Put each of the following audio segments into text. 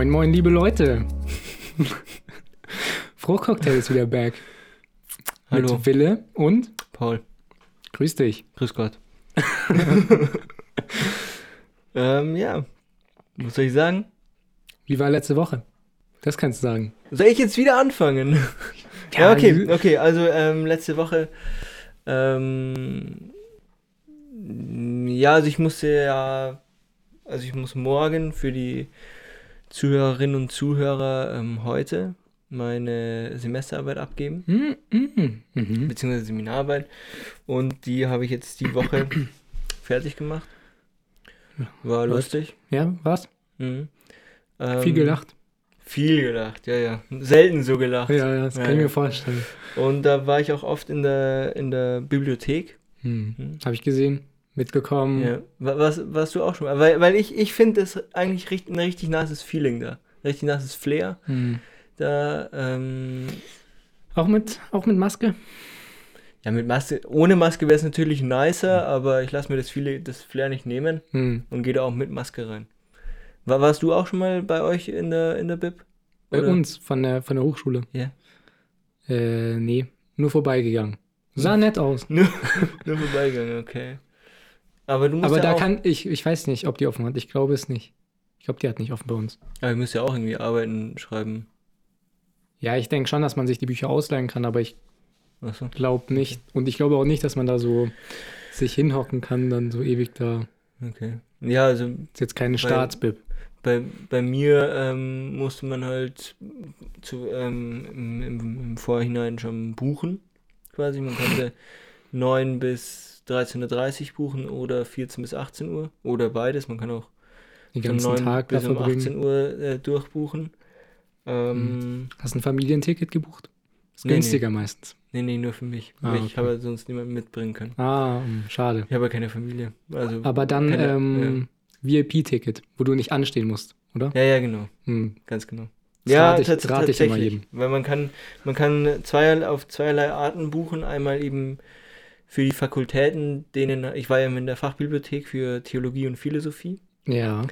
Moin, moin, liebe Leute. Fruchtcocktail ist wieder back. Hallo. Mit Wille und Paul, grüß dich. grüß Gott. ähm, ja, was soll ich sagen? Wie war letzte Woche? Das kannst du sagen. Soll ich jetzt wieder anfangen? Ja, okay, okay, also ähm, letzte Woche, ähm, ja, also ich musste ja, also ich muss morgen für die Zuhörerinnen und Zuhörer ähm, heute meine Semesterarbeit abgeben, mm, mhm. beziehungsweise Seminararbeit und die habe ich jetzt die Woche fertig gemacht. War lustig. Ja, was? Mhm. Viel Ähm, gelacht. Viel gelacht, ja, ja. Selten so gelacht. Ja, ja, das ja, kann ich ja. mir vorstellen. Und da war ich auch oft in der, in der Bibliothek. Hm. Hm. Habe ich gesehen, mitgekommen. Ja. Wa- Was, warst du auch schon mal? Weil, weil ich, ich finde das eigentlich richtig, ein richtig nasses Feeling da. Richtig nasses Flair. Hm. Da, ähm, Auch, mit, auch mit Maske? ja, mit Maske, ohne Maske wäre es natürlich nicer, aber ich lasse mir das, viele, das Flair nicht nehmen Hm. und gehe da auch mit Maske rein. War, warst du auch schon mal bei euch in der, in der Bib? Bei Oder? uns von der, von der Hochschule. Ja. Äh, nee, nur vorbeigegangen. Sah Hm. nett aus. Nur, nur vorbeigegangen, okay. Aber du musst Aber ja da auch, kann ich, ich weiß nicht, ob die offen hat. Ich glaube es nicht. Ich glaube, die hat nicht offen bei uns. aber du musst ja auch irgendwie arbeiten, schreiben. Ja, ich denke schon, dass man sich die Bücher ausleihen kann, aber ich Achso. glaube nicht. Und ich glaube auch nicht, dass man da so sich hinhocken kann, dann so ewig da. Okay. Ja, also Ist jetzt keine Staatsbib. bei, bei mir ähm, musste man halt zu, ähm, im, im, im Vorhinein schon buchen, quasi. Man konnte 9 bis 13.30 Uhr buchen oder 14 bis 18 Uhr oder beides. Man kann auch Den von ganzen 9 Tag bis um verbringen. 18 Uhr äh, durchbuchen. Ähm, Hast ein Familienticket gebucht? Ist Nee, nee. günstiger meistens. Nee, nee, nur für mich. Ah, Ich okay. habe sonst niemanden mitbringen können. Ah, hm, schade. Ich habe ja keine Familie. Also, Aber dann keine, ähm, VIP-Ticket, wo du nicht anstehen musst, oder? ja. ja, ja, genau. Hm. Ganz genau. Das ja, rate ich- rate ich tatsächlich. jedem. Weil man kann, man kann zweierlei, auf zweierlei Arten buchen. Einmal eben für die Fakultäten, denen, ich war ja in der Fachbibliothek für Theologie und Philosophie. Ja.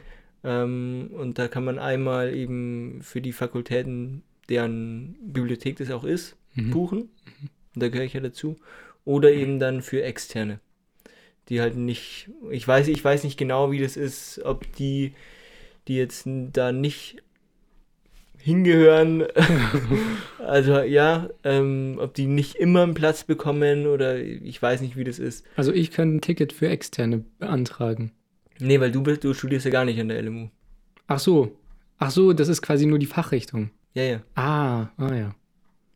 Ähm, und da kann man einmal eben für die Fakultäten, deren Bibliothek das auch ist, Mhm. buchen. Und da gehöre ich ja dazu. Oder eben dann für externe. Die halt nicht, ich weiß, ich weiß nicht genau, wie das ist, ob die, die jetzt da nicht hingehören, also ja, ähm, ob die nicht immer einen Platz bekommen oder ich weiß nicht, wie das ist. Also ich kann ein Ticket für Externe beantragen. Nee, weil du bist, du studierst ja gar nicht an der LMU. Ach so. Ach so, das ist quasi nur die Fachrichtung. Ja, ja. Ah, ah ja.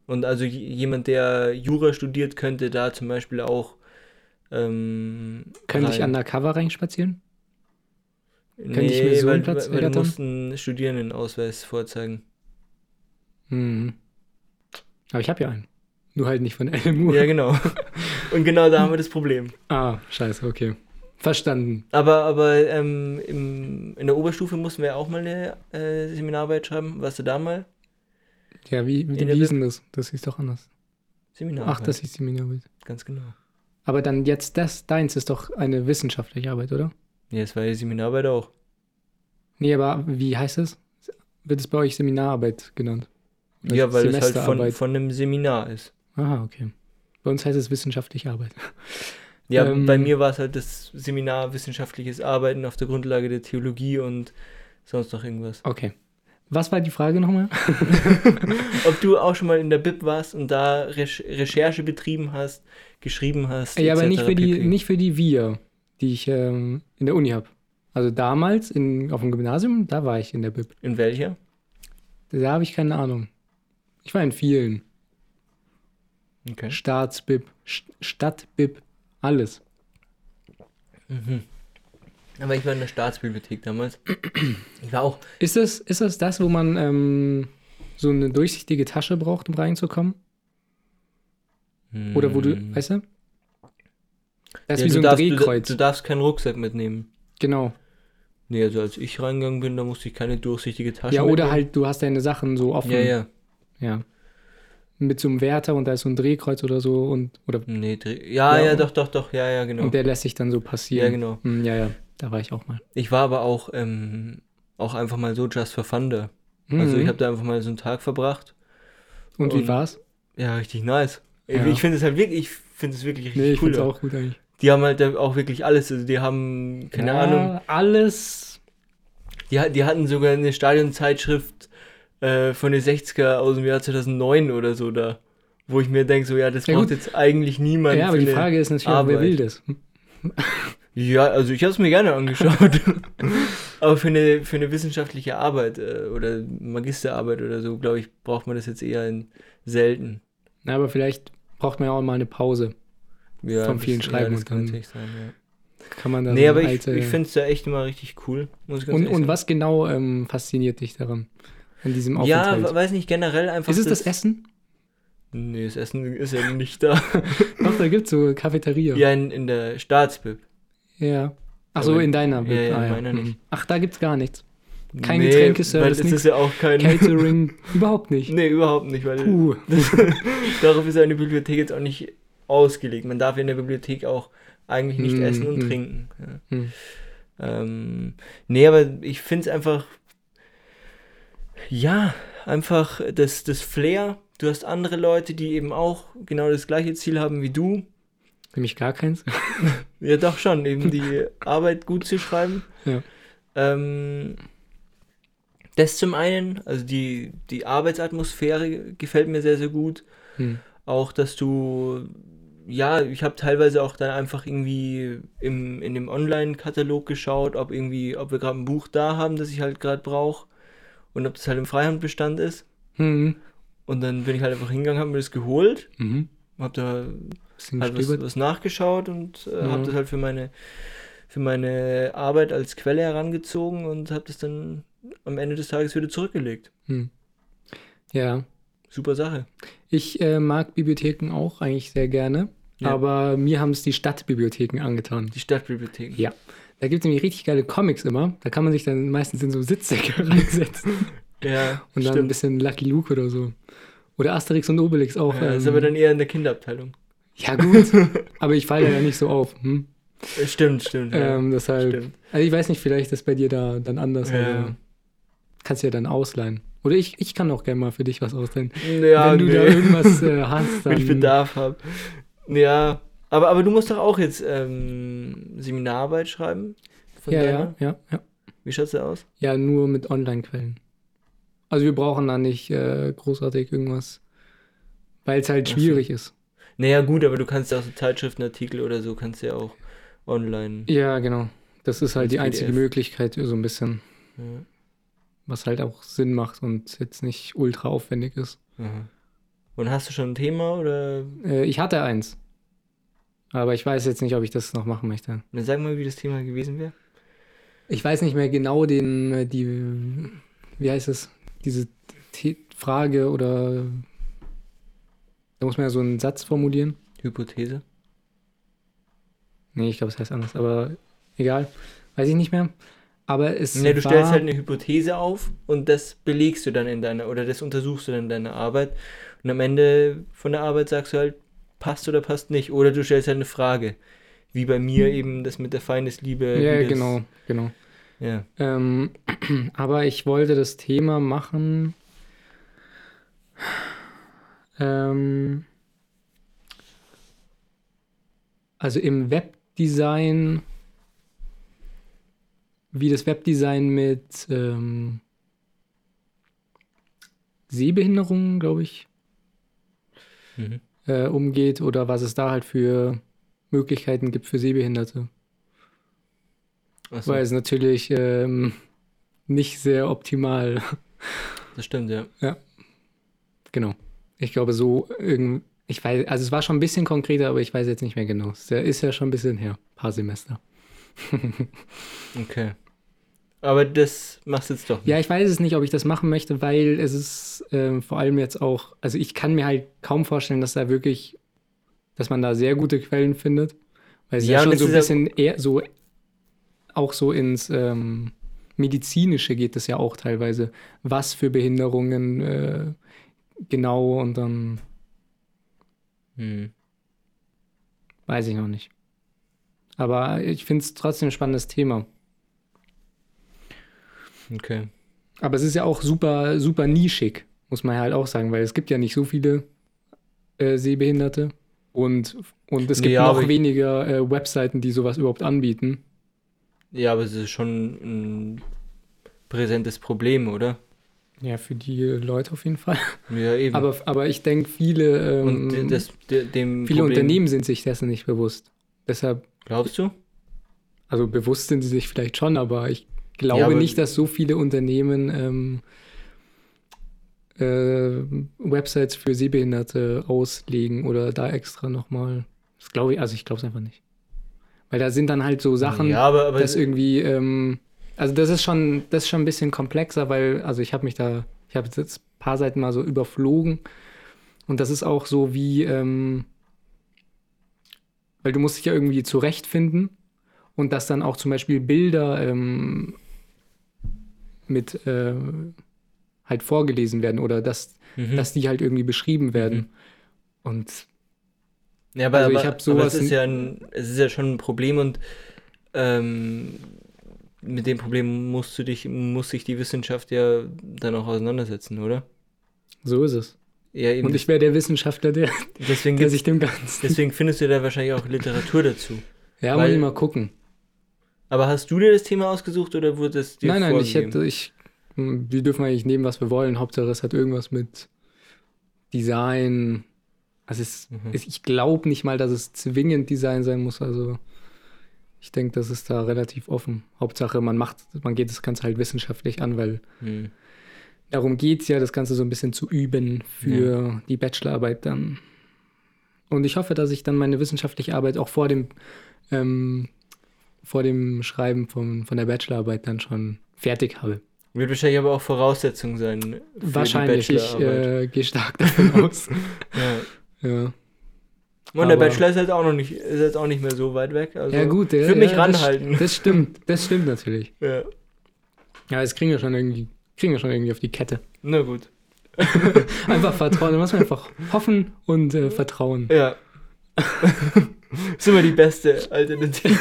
Und also jemand, der Jura studiert, könnte da zum Beispiel auch ähm, Könnte ich undercover reinspazieren? Nee, könnte ich mir so einen Platz weil, weil du musst einen Studierendenausweis vorzeigen. Hm. Aber ich habe ja einen. Nur halt nicht von LMU. Ja, genau. Und genau da haben wir das Problem. Ah, scheiße, okay. Verstanden. Aber, aber ähm, im, in der Oberstufe mussten wir auch mal eine äh, Seminararbeit schreiben. Warst du da mal? Ja, wie, wie, wie hieß denn das? Das hieß doch anders. Seminararbeit. Ach, das hieß Seminararbeit. Ganz genau. Aber dann jetzt das, deins ist doch eine wissenschaftliche Arbeit, oder? Ja, das war die Seminararbeit auch. Nee, aber wie heißt es? Wird es bei euch Seminararbeit genannt? Oder Ja, weil es halt von, von einem Seminar ist. Aha, okay. Bei uns heißt es wissenschaftliche Arbeit. Ja, Ähm, bei mir war es halt das Seminar wissenschaftliches Arbeiten auf der Grundlage der Theologie und sonst noch irgendwas. Okay. Was war die Frage nochmal? Ob du auch schon mal in der Bib warst und da Rech Recherche betrieben hast, geschrieben hast. ja, aber nicht für die, pp. nicht für die Wir, die ich ähm, in der Uni habe. Also damals in, auf dem Gymnasium, da war ich in der Bib. In welcher? Da habe ich keine Ahnung. Ich war in vielen. Okay. Staatsbib, St Stadtbib, alles. Mhm. Aber ich war in der Staatsbibliothek damals. Ich war auch. Ist das, ist das das, wo man ähm, so eine durchsichtige Tasche braucht, um reinzukommen? Oder wo du, Hm. weißt du? Das ist Ja, wie du so ein darfst, du, Drehkreuz. du darfst keinen Rucksack mitnehmen. genau. Nee, also als ich reingegangen bin, da musste ich keine durchsichtige Tasche Ja, oder mitnehmen. halt, du hast deine Sachen so offen. Ja, ja. Ja. Mit so einem Wärter und da ist so ein Drehkreuz oder so und, oder, Nee, dreh- ja, Ja, ja, doch, doch, doch, ja, ja, genau. und der lässt sich dann so passieren. Ja, genau. Hm, ja, ja, da war ich auch mal. Ich war aber auch ähm, auch einfach mal so just for fun da. Also Mhm. ich habe da einfach mal so einen Tag verbracht. Und wie und- war's? Ja, richtig nice. Ja. Ich finde es halt wirklich, ich finde es wirklich richtig Nee, ich cool. da. auch gut eigentlich. Die haben halt auch wirklich alles. Also die haben, keine ja, Ahnung, Alles. die, die hatten sogar eine Stadionzeitschrift äh, von den 60er aus dem Jahr 2009 oder so da. Wo ich mir denke, so, ja, das Ja, braucht gut. jetzt eigentlich niemand. Ja, aber die Frage ist natürlich, auch, wer Arbeit. will das? Ja, also ich habe es mir gerne angeschaut. aber für eine, für eine wissenschaftliche Arbeit äh, oder Magisterarbeit oder so, glaube ich, braucht man das jetzt eher in selten. Na, aber vielleicht braucht man ja auch mal eine Pause. Ja, Vom vielen Schreiben Ja, das kann natürlich sein, ja. Kann man da Nee, aber ich, alte- ich finde es da echt immer richtig cool. Ich Und, und was genau ähm, fasziniert dich daran? An diesem Ja, Aufenthalt? we- weiß nicht, generell einfach. ist es das Essen? Nee, das Essen ist ja nicht da. Doch, da gibt's so Cafeteria. ja, in, in der Staatsbib. Ja. Ach so, in deiner. ja, ja, ah, in meiner nicht. Ach, da gibt's gar nichts. Kein nee, Getränkeservice, Weil das ist ja auch kein. Catering, überhaupt nicht. nee, überhaupt nicht, weil Puh. darauf ist eine Bibliothek jetzt auch nicht ausgelegt. Man darf in der Bibliothek auch eigentlich nicht Mm, essen und mm. trinken. Ja. Hm. Ähm, nee, aber ich finde es einfach. Ja, einfach das, das Flair. Du hast andere Leute, die eben auch genau das gleiche Ziel haben wie du. Nämlich gar keins. Ja, doch schon, eben die Arbeit gut zu schreiben. Ja. Ähm, das zum einen, also die, die Arbeitsatmosphäre gefällt mir sehr, sehr gut. Hm. Auch, dass du, ja, ich habe teilweise auch dann einfach irgendwie im, in dem Online-Katalog geschaut, ob irgendwie, ob wir gerade ein Buch da haben, das ich halt gerade brauche und ob das halt im Freihandbestand ist. Mhm. Und dann bin ich halt einfach hingegangen, habe mir das geholt, Mhm. habe da halt was, was nachgeschaut und äh, Mhm. habe das halt für meine für meine Arbeit als Quelle herangezogen und habe das dann am Ende des Tages wieder zurückgelegt. Hm. Ja. Super Sache. Ich äh, mag Bibliotheken auch eigentlich sehr gerne. Ja. Aber mir haben es die Stadtbibliotheken angetan. Die Stadtbibliothek. Ja. Da gibt es nämlich richtig geile Comics immer. Da kann man sich dann meistens in so Sitzsäcke reinsetzen. Ja, Und dann ein stimmt. bisschen Lucky Luke oder so. Oder Asterix und Obelix auch. Ja, ist ähm, aber dann eher in der Kinderabteilung. ja, gut. aber ich falle ja nicht so auf. Hm? Äh, Stimmt, stimmt. ja. Ähm, deshalb. Stimmt. Also ich weiß nicht, vielleicht ist bei dir da dann anders. Ja. Kannst du ja dann ausleihen. Oder ich, ich kann auch gerne mal für dich was ausleihen. Ja, Wenn du da nee. irgendwas äh, hast, dann. Wenn ich Bedarf habe. Ja, aber, aber du musst doch auch jetzt ähm, Seminararbeit schreiben. Von Ja, ja, ja, ja. Wie schaut's da aus? Ja, nur mit Online-Quellen. Also wir brauchen da nicht äh, großartig irgendwas, weil es halt Ach so. schwierig ist. Naja, gut, aber du kannst ja auch so Zeitschriftenartikel oder so, kannst du ja auch online. Ja, genau. Das ist halt die einzige PDF. Möglichkeit, so ein bisschen, Ja. was halt auch Sinn macht und jetzt nicht ultra aufwendig ist. Aha. Und hast du schon ein Thema oder? Äh, ich hatte eins. Aber ich weiß jetzt nicht, ob ich das noch machen möchte. Dann sag mal, wie das Thema gewesen wäre. Ich weiß nicht mehr genau den, äh, die, wie heißt es, diese The Frage oder da muss man ja so einen Satz formulieren. Hypothese. Nee, ich glaube, es heißt anders, aber egal. Weiß ich nicht mehr. Aber es Ne, du war, stellst halt eine Hypothese auf und das belegst du dann in deiner, oder das untersuchst du dann in deiner Arbeit. Und am Ende von der Arbeit sagst du halt, passt oder passt nicht. Oder du stellst halt eine Frage. Wie bei mir eben das mit der Feindesliebe. Ja, genau, genau. Ja. Ähm, aber ich wollte das Thema machen. Ähm, also im Webdesign, wie das Webdesign mit ähm, Sehbehinderungen, glaube ich, Mhm. Äh, umgeht oder was es da halt für Möglichkeiten gibt für Sehbehinderte. Achso, Weil es natürlich ähm, nicht sehr optimal. das stimmt, ja. Genau. Ich glaube, so irgend. Ich weiß, also es war schon ein bisschen konkreter, aber ich weiß jetzt nicht mehr genau. Es ist ja schon ein bisschen her, ein paar Semester. Okay. Aber das machst du jetzt doch nicht. Ja, ich weiß es nicht, ob ich das machen möchte, weil es ist ähm, vor allem jetzt auch, also ich kann mir halt kaum vorstellen, dass da wirklich, dass man da sehr gute Quellen findet. Weil es ja, Ja, schon so ein bisschen eher so, auch so ins ähm, Medizinische geht es ja auch teilweise. Was für Behinderungen äh, genau und dann Hm. weiß ich noch nicht. Aber ich finde es trotzdem ein spannendes Thema. Okay. Aber es ist ja auch super, super nischig, muss man halt auch sagen, weil es gibt ja nicht so viele äh, Sehbehinderte und, und es gibt aber noch weniger äh, Webseiten, die sowas überhaupt anbieten. Ja, aber es ist schon ein präsentes Problem, oder? Ja, für die Leute auf jeden Fall. Ja, eben. Aber, aber ich denke, viele, ähm, das, de, viele Problem, Unternehmen sind sich dessen nicht bewusst. Deshalb, Glaubst du? also bewusst sind sie sich vielleicht schon, aber ich glaube Ja, nicht, dass so viele Unternehmen ähm, äh, Websites für Sehbehinderte auslegen oder da extra nochmal. Das glaube ich, also ich glaube es einfach nicht. Weil da sind dann halt so Sachen, ja, aber, aber dass irgendwie, ähm, also das ist schon, das ist schon ein bisschen komplexer, weil, also ich habe mich da, ich habe jetzt ein paar Seiten mal so überflogen und das ist auch so wie, ähm, weil du musst dich ja irgendwie zurechtfinden und dass dann auch zum Beispiel Bilder ähm, mit äh, halt vorgelesen werden oder dass, mhm. dass die halt irgendwie beschrieben werden. Und Ja, aber, Also ich aber, hab aber sowas es ist ja ein, es ist ja schon ein Problem und ähm, mit dem Problem musst du dich, muss sich die Wissenschaft ja dann auch auseinandersetzen, oder? so ist es. Ja, eben. Und ich wäre der Wissenschaftler, der, deswegen, der sich dem Ganzen. deswegen findest du da wahrscheinlich auch Literatur dazu. Ja, weil- muss ich mal gucken. Aber hast du dir das Thema ausgesucht oder wurde es dir Nein, nein, ich hätte, ich, wir dürfen eigentlich nehmen, was wir wollen. Hauptsache, es hat irgendwas mit Design. Also es, Mhm. es, ich glaube nicht mal, dass es zwingend Design sein muss. Also ich denke, das ist da relativ offen. Hauptsache, man macht, man geht das Ganze halt wissenschaftlich an, weil Hm. darum geht es ja, das Ganze so ein bisschen zu üben für die Bachelorarbeit dann. Und ich hoffe, dass ich dann meine wissenschaftliche Arbeit auch vor dem, ähm, vor dem Schreiben von, von der Bachelorarbeit dann schon fertig habe. Wird wahrscheinlich aber auch Voraussetzung sein. Für Wahrscheinlich, die ich äh, gehe stark davon aus. ja. ja. Und der aber- Bachelor ist halt auch noch nicht, ist jetzt auch nicht mehr so weit weg. Also ja, gut, der, ich würde mich ja, ranhalten. Das, das stimmt, das stimmt natürlich. ja. Ja, das kriegen wir schon irgendwie, kriegen wir schon irgendwie auf die Kette. Na gut. Einfach vertrauen, da muss man einfach hoffen und äh, vertrauen. Ja. ist immer die beste Alternative.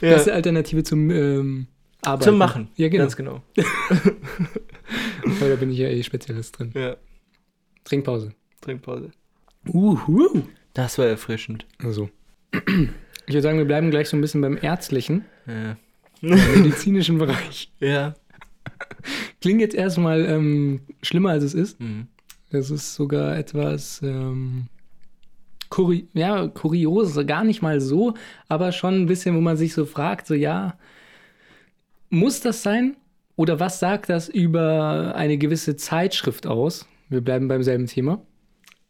ja. Die Alternative zum ähm, Arbeiten. Zum Machen. Ja, genau. Ganz genau. Weil da bin ich ja eh Spezialist drin. Ja. Trinkpause. Trinkpause. Uhu. Das war erfrischend. Also. Ich würde sagen, wir bleiben gleich so ein bisschen beim ärztlichen, Ja. im medizinischen Bereich. ja. Klingt jetzt erstmal ähm, schlimmer, als es ist. Mhm. Das ist sogar etwas ähm, kuri ja, kurios, gar nicht mal so, aber schon ein bisschen, wo man sich so fragt, so ja, muss das sein? Oder was sagt das über eine gewisse Zeitschrift aus? Wir bleiben beim selben Thema.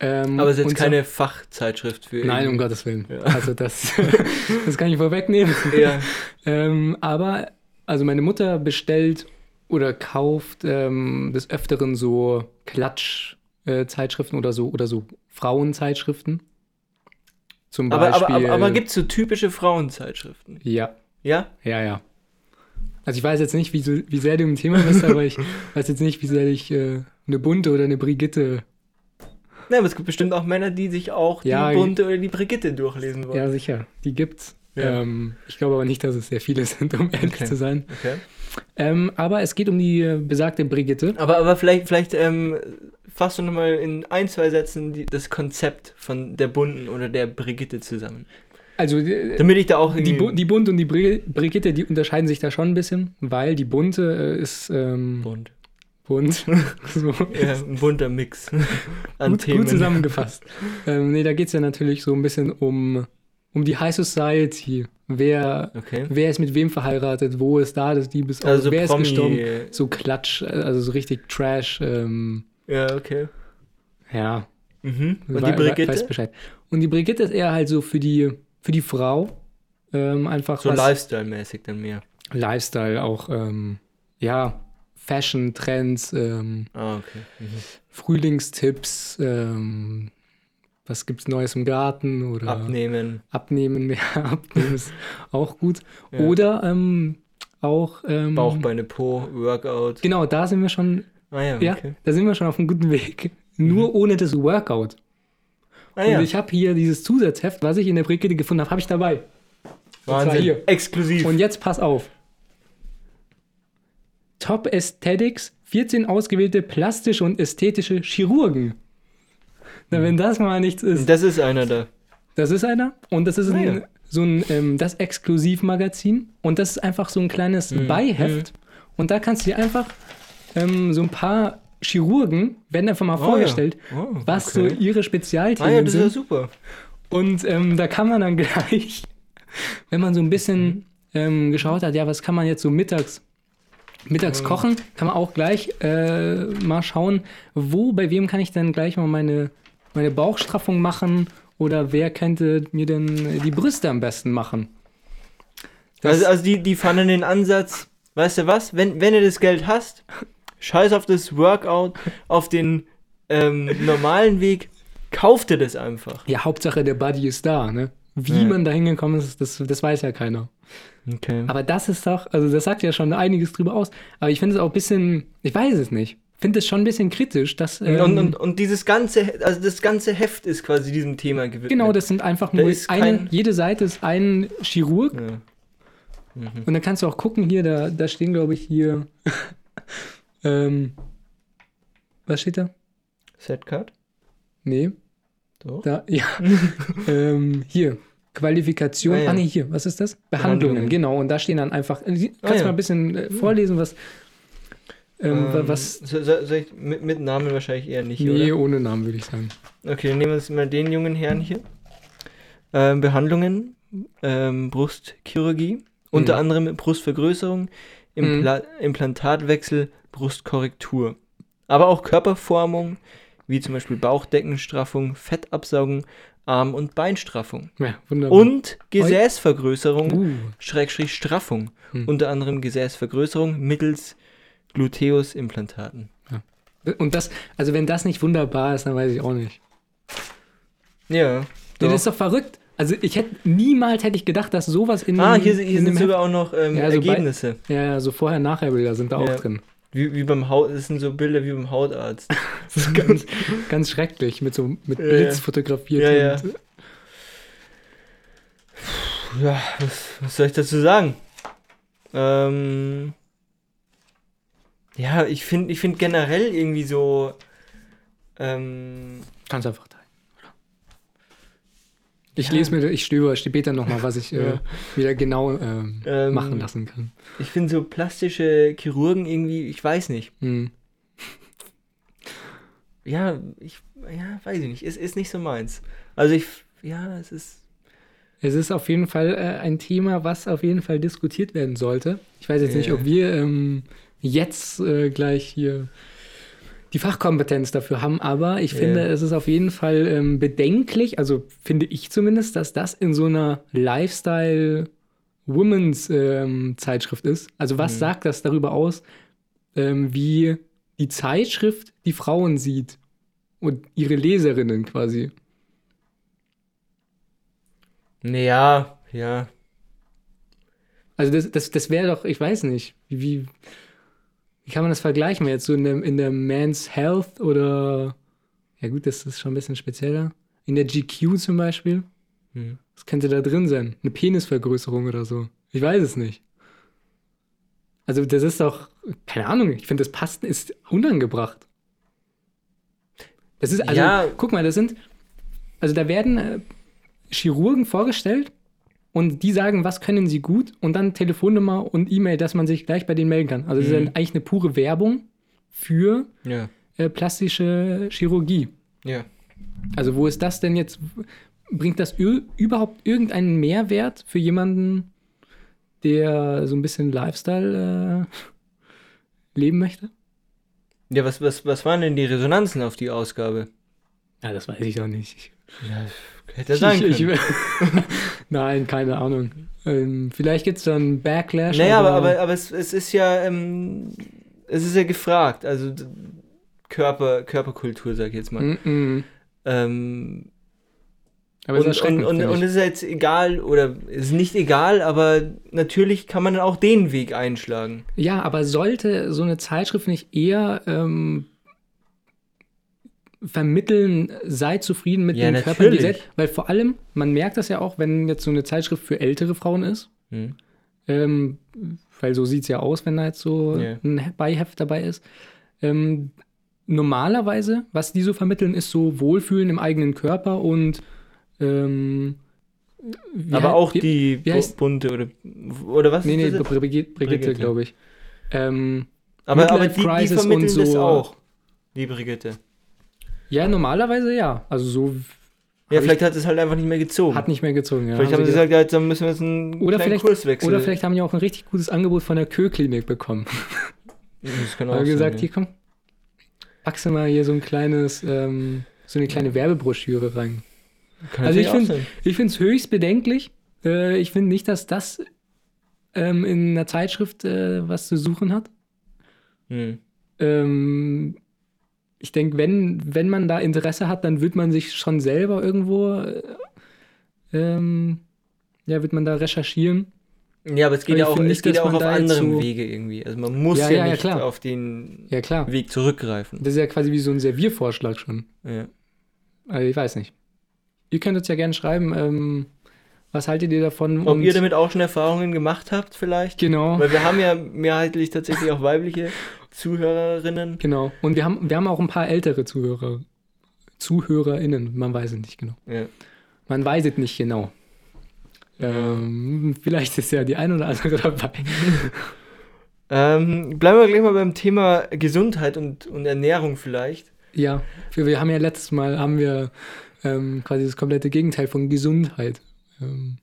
Ähm, Aber es ist jetzt so- keine Fachzeitschrift für. Nein, um Gottes Willen. Ja. Also das, das kann ich vorwegnehmen. Ja. Ähm, aber, also meine Mutter bestellt oder kauft ähm, des Öfteren so Klatsch-Zeitschriften oder so oder so Frauenzeitschriften. Zum Aber, Beispiel. aber, aber, aber gibt es so typische Frauenzeitschriften? Ja, Ja? ja, ja. Also ich weiß jetzt nicht, wie, so, wie sehr du im Thema bist, aber ich weiß jetzt nicht, wie sehr ich äh, eine bunte oder eine Brigitte. Nein, aber es gibt bestimmt auch Männer, die sich auch Ja, die Bunte oder die Brigitte durchlesen wollen. Ja, sicher, die gibt's. Ja. Ähm, ich glaube aber nicht, dass es sehr viele sind, um ehrlich Okay. zu sein. Okay. Ähm, aber es geht um die äh, besagte Brigitte. Aber, aber vielleicht, vielleicht ähm, fasst du nochmal in ein, zwei Sätzen die, das Konzept von der Bunten oder der Brigitte zusammen. Also äh, Damit ich da auch Die, Bu die Bunt und die Bri Brigitte, die unterscheiden sich da schon ein bisschen, weil die Bunte äh, ist ähm, bunt. bunt. so. Ja, ein bunter Mix an gut, Themen. gut zusammengefasst. ähm, nee, da geht es ja natürlich so ein bisschen um, um die High Society. Wer, Okay. wer ist mit wem verheiratet, wo ist da das Liebesauge, Also wer Promi, ist gestorben. So Klatsch, äh, also so richtig Trash. Ähm, Ja, okay. ja, Mhm. Und die Brigitte? Weiß Bescheid. Und die Brigitte ist eher halt so für die, für die Frau. Ähm, einfach so Lifestyle-mäßig dann mehr. Lifestyle auch, ähm, ja, Fashion, Trends, ähm, Ah, okay. Mhm. Frühlingstipps, ähm, was gibt's Neues im Garten oder Abnehmen. Abnehmen, ja, abnehmen ist auch gut. Ja. Oder ähm, auch ähm, Bauch, Beine, Po, Workout. Genau, da sind wir schon, Ah ja, ja, okay. Mhm. da sind wir schon auf einem guten Weg. Nur ohne das Workout. Ah Und ja, ich habe hier dieses Zusatzheft, was ich in der Brigitte gefunden habe, habe ich dabei. zwar Wahnsinn. hier. Exklusiv. Und jetzt pass auf. Top Aesthetics, 14 ausgewählte plastische und ästhetische Chirurgen. Na, wenn das mal nichts ist. Das ist einer da. Das ist einer. Und das ist Ah, ein, ja. so ein ähm, das Exklusivmagazin. Und das ist einfach so ein kleines Mhm. Beiheft. Und da kannst du dir einfach ähm, so ein paar Chirurgen werden einfach mal Oh, vorgestellt, ja. Oh, was okay. so ihre Ah Spezialthemen ja, das ist ja super. Und ähm, da kann man dann gleich, wenn man so ein bisschen ähm, geschaut hat, ja, was kann man jetzt so mittags, mittags kochen, kann man auch gleich äh, mal schauen, wo, bei wem kann ich denn gleich mal meine, meine Bauchstraffung machen oder wer könnte mir denn die Brüste am besten machen. Das- Also, also die, die fanden den Ansatz, weißt du was, wenn, wenn du das Geld hast, scheiß auf das Workout, auf den ähm, normalen Weg, kauf dir das einfach. Ja, Hauptsache der Buddy ist da, ne? Wie Ja. man da hingekommen ist, das, das weiß ja keiner. Okay. Aber das ist doch, also das sagt ja schon einiges drüber aus. Aber ich finde es auch ein bisschen, ich weiß es nicht, finde es schon ein bisschen kritisch, dass. Und, ähm, und, und dieses ganze, also das ganze Heft ist quasi diesem Thema gewidmet. genau, das sind einfach nur eine, kein- jede Seite ist ein Chirurg. Ja. Und dann kannst du auch gucken, hier, da, da stehen, glaube ich, hier. ähm, was steht da? Setcard? Nee, Doch. da, ja. ähm, hier. Qualifikation. Ah, ja. Ah, nee, hier, was ist das? Behandlungen, Behandlungen. genau. Und da stehen dann einfach. äh, Kannst Ah, du ja. mal ein bisschen äh, vorlesen, was. Ähm, Ähm, was. So, so, soll ich, mit, mit Namen wahrscheinlich eher nicht, Nee, oder? ohne Namen würde ich sagen. Okay, dann nehmen wir uns mal den jungen Herrn hier. Ähm, Behandlungen, ähm, Brustchirurgie, unter Mhm. anderem Brustvergrößerung, Impla Implantatwechsel, Brustkorrektur. Aber auch Körperformung, wie zum Beispiel Bauchdeckenstraffung, Fettabsaugung, Arm- und Beinstraffung. Ja, wunderbar. Und Gesäßvergrößerung, Uh, Schrägstrich Straffung. Hm. Unter anderem Gesäßvergrößerung mittels Gluteusimplantaten. und das, also wenn das nicht wunderbar ist, dann weiß ich auch nicht. Ja. Doch. das ist doch verrückt. Also ich hätte niemals hätte ich gedacht, dass sowas in ah, hier, hier in sind sogar auch noch ähm, Ja, so bei- Ergebnisse. Heft- ja, ja, so vorher nachher Bilder sind da Ja. auch drin. Wie, wie beim Haut, das sind so Bilder wie beim Hautarzt. Das ist ganz, ganz schrecklich mit so mit Ja, Blitz ja. fotografiert. Ja, ja. Ja, was, was soll ich dazu sagen? Ähm, ja, ich finde ich find generell irgendwie so. Ähm, Kannst einfach? Ich Ja. lese mir, ich stöber später nochmal, was ich äh, Ja. wieder genau ähm, Ähm, machen lassen kann. ich finde so plastische Chirurgen irgendwie, ich weiß nicht. Hm. Ja, ich, ja, weiß ich nicht. Es ist nicht so meins. Also ich, ja, es ist. Es ist auf jeden Fall äh, ein Thema, was auf jeden Fall diskutiert werden sollte. Ich weiß jetzt nicht, ob wir ähm, jetzt äh, gleich hier die Fachkompetenz dafür haben, aber ich finde, es ist auf jeden Fall ähm, bedenklich, also finde ich zumindest, dass das in so einer Lifestyle Women's ähm, Zeitschrift ist. Also was Mhm. sagt das darüber aus, ähm, wie die Zeitschrift die Frauen sieht und ihre Leserinnen quasi? Naja, ja. Also das, das, das wäre doch, ich weiß nicht, wie, wie, wie kann man das vergleichen? Jetzt so in der, in der Man's Health oder, ja gut, das ist schon ein bisschen spezieller. In der GQ zum Beispiel, Hm. was könnte da drin sein? Eine Penisvergrößerung oder so. Ich weiß es nicht. Also das ist doch, keine Ahnung, ich finde, das passt, ist unangebracht. Das ist, also, Ja. guck mal, das sind, also da werden äh, Chirurgen vorgestellt und die sagen, was können sie gut und dann Telefonnummer und E-Mail, dass man sich gleich bei denen melden kann. Also das ist Mhm. eigentlich eine pure Werbung für Ja. äh, plastische Chirurgie. Ja. Also wo ist das denn jetzt? Bringt das überhaupt irgendeinen Mehrwert für jemanden, der so ein bisschen Lifestyle äh, leben möchte? Ja, was, was, was waren denn die Resonanzen auf die Ausgabe? Ja, das weiß ich doch nicht. Ich, Ja, hätte sein können. ich, ich, Nein, keine Ahnung. Ähm, vielleicht gibt es dann Backlash. naja, aber, aber, aber es, es ist ja, ähm, es ist ja gefragt. Also Körper, Körperkultur, sag ich jetzt mal. Mm -mm. Ähm, aber es ist und, und, und, und es ist jetzt egal, oder es ist nicht egal, aber natürlich kann man dann auch den Weg einschlagen. Ja, aber sollte so eine Zeitschrift nicht eher ähm, vermitteln, sei zufrieden mit Ja, dem Körper, natürlich. seid? Weil vor allem, man merkt das ja auch, wenn jetzt so eine Zeitschrift für ältere Frauen ist, Hm. ähm, weil so sieht es ja aus, wenn da jetzt so Ja. ein Beiheft dabei ist. Ähm, normalerweise, was die so vermitteln, ist so Wohlfühlen im eigenen Körper und ähm, wie Aber auch wie, die wie heißt- Bu- bunte oder, oder was? Nee, nee? Brigitte, Brigitte glaube ich. Ähm, aber, aber die, die vermitteln und das so. auch. Die Brigitte. Ja, normalerweise ja. Also so Ja, vielleicht hat es halt einfach nicht mehr gezogen. hat nicht mehr gezogen. Ja. vielleicht haben sie gesagt, ja, dann müssen wir jetzt einen Oder vielleicht- Kurs wechseln. oder vielleicht haben die auch ein richtig gutes Angebot von der Kö-Klinik bekommen. Das kann auch sein, gesagt, ja. hier komm, packst du mal hier so ein kleines, ähm, so eine kleine Werbebroschüre rein. Kann also ich natürlich auch find- sein. Ich finde es höchst bedenklich. Äh, ich finde nicht, dass das ähm, in einer Zeitschrift äh, was zu suchen hat. Hm. Ähm, ich denke, wenn, wenn man da Interesse hat, dann wird man sich schon selber irgendwo, äh, ähm, ja, wird man da recherchieren. Ja, aber es geht ja auch, es nicht, geht auch auf anderem so- Wege irgendwie. Also man muss Ja, ja, ja, nicht klar. auf den. Weg zurückgreifen. Das ist ja quasi wie so ein Serviervorschlag schon. Ja. Also ich weiß nicht. Ihr könnt uns ja gerne schreiben, ähm, was haltet ihr davon? Ob ihr damit auch schon Erfahrungen gemacht habt, vielleicht? Genau. Weil wir haben ja mehrheitlich tatsächlich auch weibliche Zuhörerinnen. Genau. Und wir haben, wir haben auch ein paar ältere Zuhörer. ZuhörerInnen, man weiß es nicht genau. Ja. Man weiß es nicht genau. Ähm, vielleicht ist ja die ein oder andere dabei. Ähm, bleiben wir gleich mal beim Thema Gesundheit und, und Ernährung vielleicht. Ja, wir, wir haben ja letztes Mal haben wir ähm, quasi das komplette Gegenteil von Gesundheit ähm,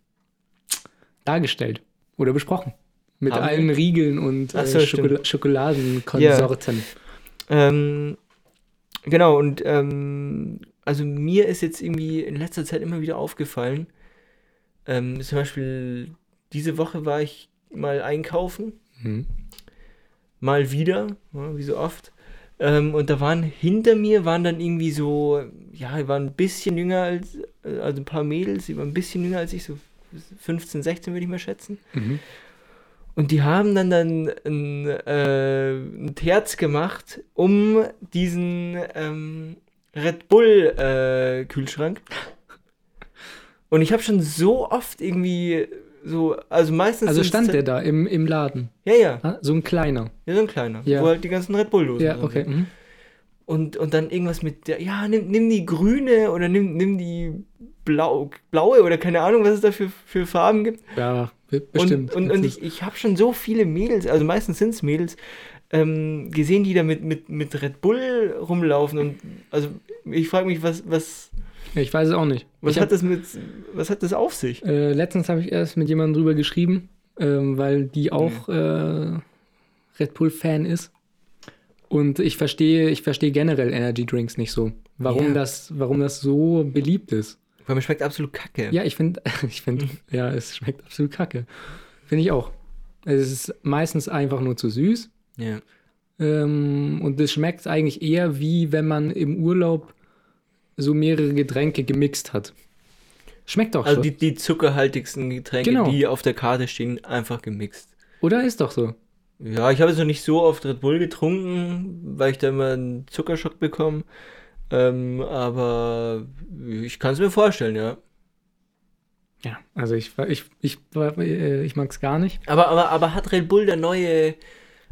dargestellt oder besprochen. Mit Haben wir? allen Riegeln und äh, so, Schokol. Schokoladenkonsorten. Ähm, genau, und ähm, also mir ist jetzt irgendwie in letzter Zeit immer wieder aufgefallen, ähm, zum Beispiel diese Woche war ich mal einkaufen, Mhm. mal wieder, wie so oft. Ähm, und da waren hinter mir waren dann irgendwie so, ja, die waren ein bisschen jünger als, äh, also ein paar Mädels, die waren ein bisschen jünger als ich, so 15, 16 würde ich mal schätzen. Mhm. Und die haben dann dann ein, äh, ein Terz gemacht um diesen ähm, Red Bull äh, Kühlschrank. Und ich habe schon so oft irgendwie so, also meistens. Also stand ta- der da im, im Laden. Ja, ja, Ah, So ein kleiner. ja, so ein kleiner, Ja. wo halt die ganzen Red Bull Dosen Ja, okay. Mhm. Und, und dann irgendwas mit der, ja, nimm, nimm die grüne oder nimm, nimm die blau, blaue oder keine Ahnung, was es da für, für Farben gibt. Ja, be- bestimmt. Und, und, und ich, ich habe schon so viele Mädels, also meistens sind es Mädels, ähm, gesehen, die da mit, mit, mit Red Bull rumlaufen. Und also ich frage mich, was, was, ich weiß es auch nicht. was ich hat das mit, was hat das auf sich? Äh, letztens habe ich erst mit jemandem drüber geschrieben, ähm, weil die auch äh, Red Bull-Fan ist. Und ich verstehe, ich verstehe generell Energy Drinks nicht so. Warum, Ja. das, warum das so beliebt ist. Weil mir schmeckt absolut kacke. Ja, ich finde, ich finde, ja, es schmeckt absolut kacke. Finde ich auch. Es ist meistens einfach nur zu süß. Ja. Ähm, und es schmeckt eigentlich eher wie wenn man im Urlaub so mehrere Getränke gemixt hat. Schmeckt doch Also schon. die, die zuckerhaltigsten Getränke, Genau. die auf der Karte stehen, einfach gemixt. Oder ist doch so. Ja, ich habe jetzt noch nicht so oft Red Bull getrunken, weil ich da immer einen Zuckerschock bekomme. Ähm, aber ich kann es mir vorstellen, ja. Ja, also ich, ich, ich, äh, ich mag es gar nicht. Aber, aber, aber hat Red Bull da neue,